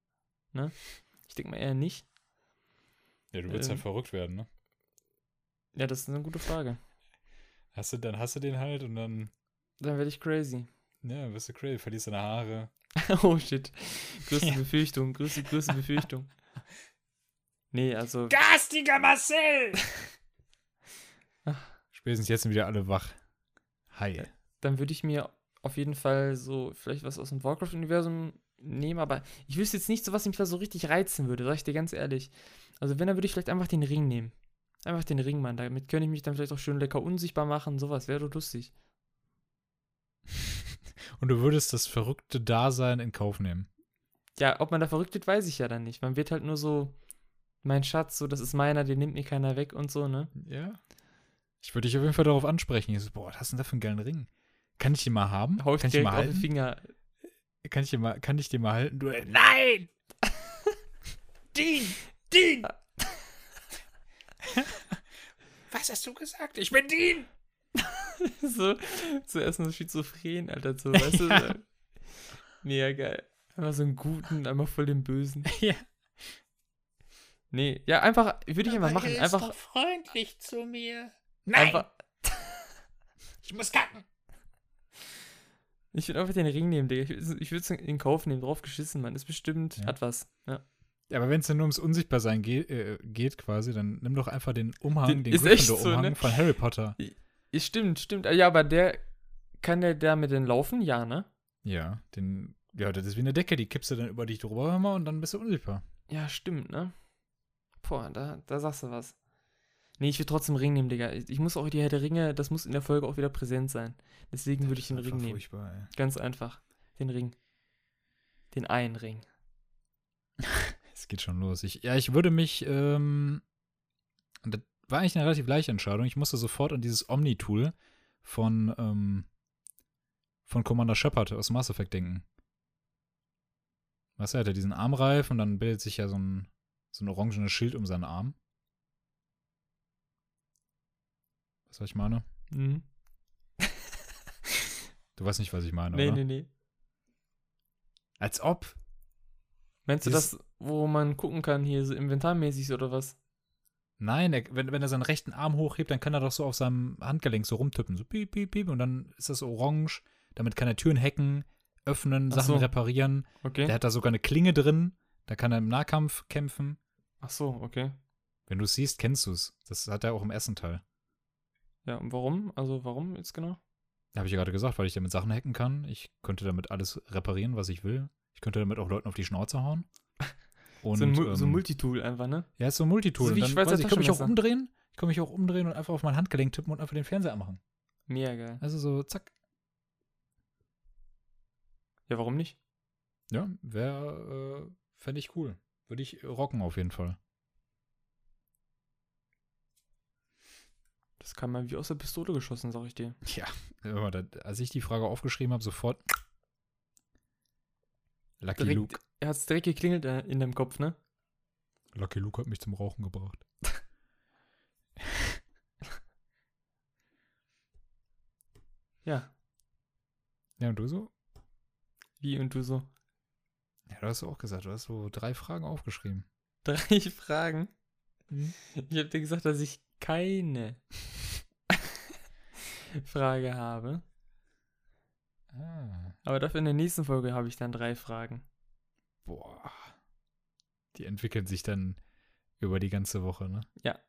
Ne? Ich denke mal eher nicht. Ja, du würdest Ähm. halt verrückt werden, ne? Ja, das ist eine gute Frage. Hast du, dann hast du den halt und dann, Dann werde ich crazy. ja, wirst du crazy, verlierst deine Haare. oh shit. Größte Ja. Befürchtung, größte, größte Befürchtung. Nee, also. Garstiger Marcel! Spätestens jetzt sind wieder alle wach. Hi. dann würde ich mir auf jeden Fall so vielleicht was aus dem Warcraft-Universum nehmen, aber ich wüsste jetzt nicht so, was mich da so richtig reizen würde, sag ich dir ganz ehrlich. Also wenn, dann würde ich vielleicht einfach den Ring nehmen. Einfach den Ring, Mann. Damit könnte ich mich dann vielleicht auch schön lecker unsichtbar machen, sowas wäre doch lustig. Und du würdest das verrückte Dasein in Kauf nehmen. Ja, ob man da verrückt wird, weiß ich ja dann nicht. Man wird halt nur so, mein Schatz, so, das ist meiner, den nimmt mir keiner weg und so, ne? Ja. Ich würde dich auf jeden Fall darauf ansprechen. Ich so, boah, was hast du denn da für einen geilen Ring? Kann ich den mal haben? Hau ich Kann ich den mal halten? Finger. Kann ich den mal, kann ich den mal halten? Du, nein! Dean! Dean! Was hast du gesagt? Ich bin Dean! so, zuerst nur schizophren, Alter, so, weißt du? Ja. So. Mega geil. Einmal so einen guten, einmal voll den Bösen. Ja. Nee, ja, einfach, würde ich einfach machen. Einfach, freundlich zu mir. einfach, Ich muss kacken. ich würde einfach den Ring nehmen, Digga. Ich würde es in Kauf nehmen, drauf geschissen, Mann. Ist bestimmt, Ja. hat was. Ja. Ja, aber wenn es dann nur ums Unsichtbarsein geht, äh, geht quasi, dann nimm doch einfach den Umhang, Den- den, ist echt so, Gryffindor-Umhang ne? von Harry Potter. Stimmt, stimmt. Ja, aber der, kann der damit denn laufen? Ja, ne? Ja, den, ja, das ist wie eine Decke, die kippst du dann über dich drüber immer und dann bist du unsichtbar. Ja, stimmt, ne? Boah, da, da sagst du was. Nee, ich würde trotzdem Ring nehmen, Digga. Ich muss auch die Herr der Ringe, das muss in der Folge auch wieder präsent sein. Deswegen würde ich den Das ist Ring nehmen. Furchtbar, ey. Ganz einfach. Den Ring. Den einen Ring. Geht schon los. Ich, ja, ich würde mich, ähm, das war eigentlich eine relativ leichte Entscheidung. Ich musste sofort an dieses Omni-Tool von, ähm, von Commander Shepard aus Mass Effect denken. Weißt du, er hat ja diesen Armreif und dann bildet sich ja so ein, so ein orangenes Schild um seinen Arm. Weißt du, was ich meine? Mhm. Du weißt nicht, was ich meine, Nee, oder? nee, nee. Als ob. Meinst du das, wo man gucken kann, hier so inventarmäßig oder was? Nein, er, wenn, wenn er seinen rechten Arm hochhebt, dann kann er doch so auf seinem Handgelenk so rumtippen. So piep, piep, piep. Und dann ist das orange. Damit kann er Türen hacken, öffnen, Ach Sachen so. reparieren. Okay. Der hat da sogar eine Klinge drin. Da kann er im Nahkampf kämpfen. Ach so, okay. Wenn du es siehst, kennst du es. Das hat er auch im ersten Teil. Ja, und warum? Also warum jetzt genau? Habe ich ja gerade gesagt, weil ich damit Sachen hacken kann. Ich könnte damit alles reparieren, was ich will. Ich könnte damit auch Leuten auf die Schnauze hauen. Und, so ein, Mul- so ein ähm, Multitool einfach, ne? Ja, ist so ein Multitool. So wie dann Schweizer weiß ich, ich kann mich auch umdrehen. Ich kann mich auch umdrehen und einfach auf mein Handgelenk tippen und einfach den Fernseher anmachen. Mega geil. Also so, zack. Ja, warum nicht? Ja, wäre, äh, fände ich cool. Würde ich rocken auf jeden Fall. Das kam mal wie aus der Pistole geschossen, sag ich dir. Ja, als ich die Frage aufgeschrieben habe, sofort. Lucky Direkt, Luke. Er hat's direkt geklingelt äh, in deinem Kopf, ne? Lucky Luke hat mich zum Rauchen gebracht. Ja. Ja, und du so? Wie und du so? Ja, du hast auch gesagt, du hast so drei Fragen aufgeschrieben. Drei Fragen. Mhm. Ich habe dir gesagt, dass ich keine Frage habe. Ah, Aber dafür in der nächsten Folge habe ich dann drei Fragen. boah. Die entwickeln sich dann über die ganze Woche, ne? Da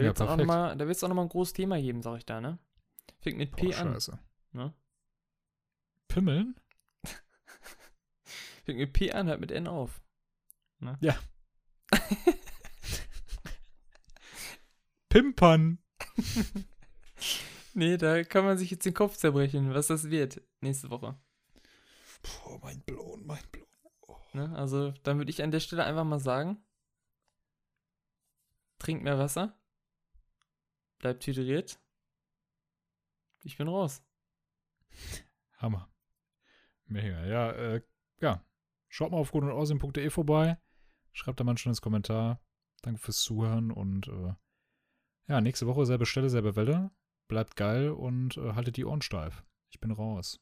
Ja, wird es auch perfekt. nochmal noch mal ein großes Thema geben, sag ich da, ne? Fängt mit P Boah, an. scheiße. Ne? Pimmeln? Fängt mit P an, hört mit N auf. Ne? Ja. Pimpern. Nee, da kann man sich jetzt den Kopf zerbrechen, was das wird nächste Woche. Boah, mein Blown, mein Blown. Ne? Also, dann würde ich an der Stelle einfach mal sagen: Trinkt mehr Wasser, bleibt hydriert. Ich bin raus. Hammer. Mega. Ja, äh, ja. Schaut mal auf gutundaussehen.de vorbei. Schreibt da mal ein schönes Kommentar. Danke fürs Zuhören und äh, ja, nächste Woche selbe Stelle, selbe Welle. Bleibt geil und äh, haltet die Ohren steif. Ich bin raus.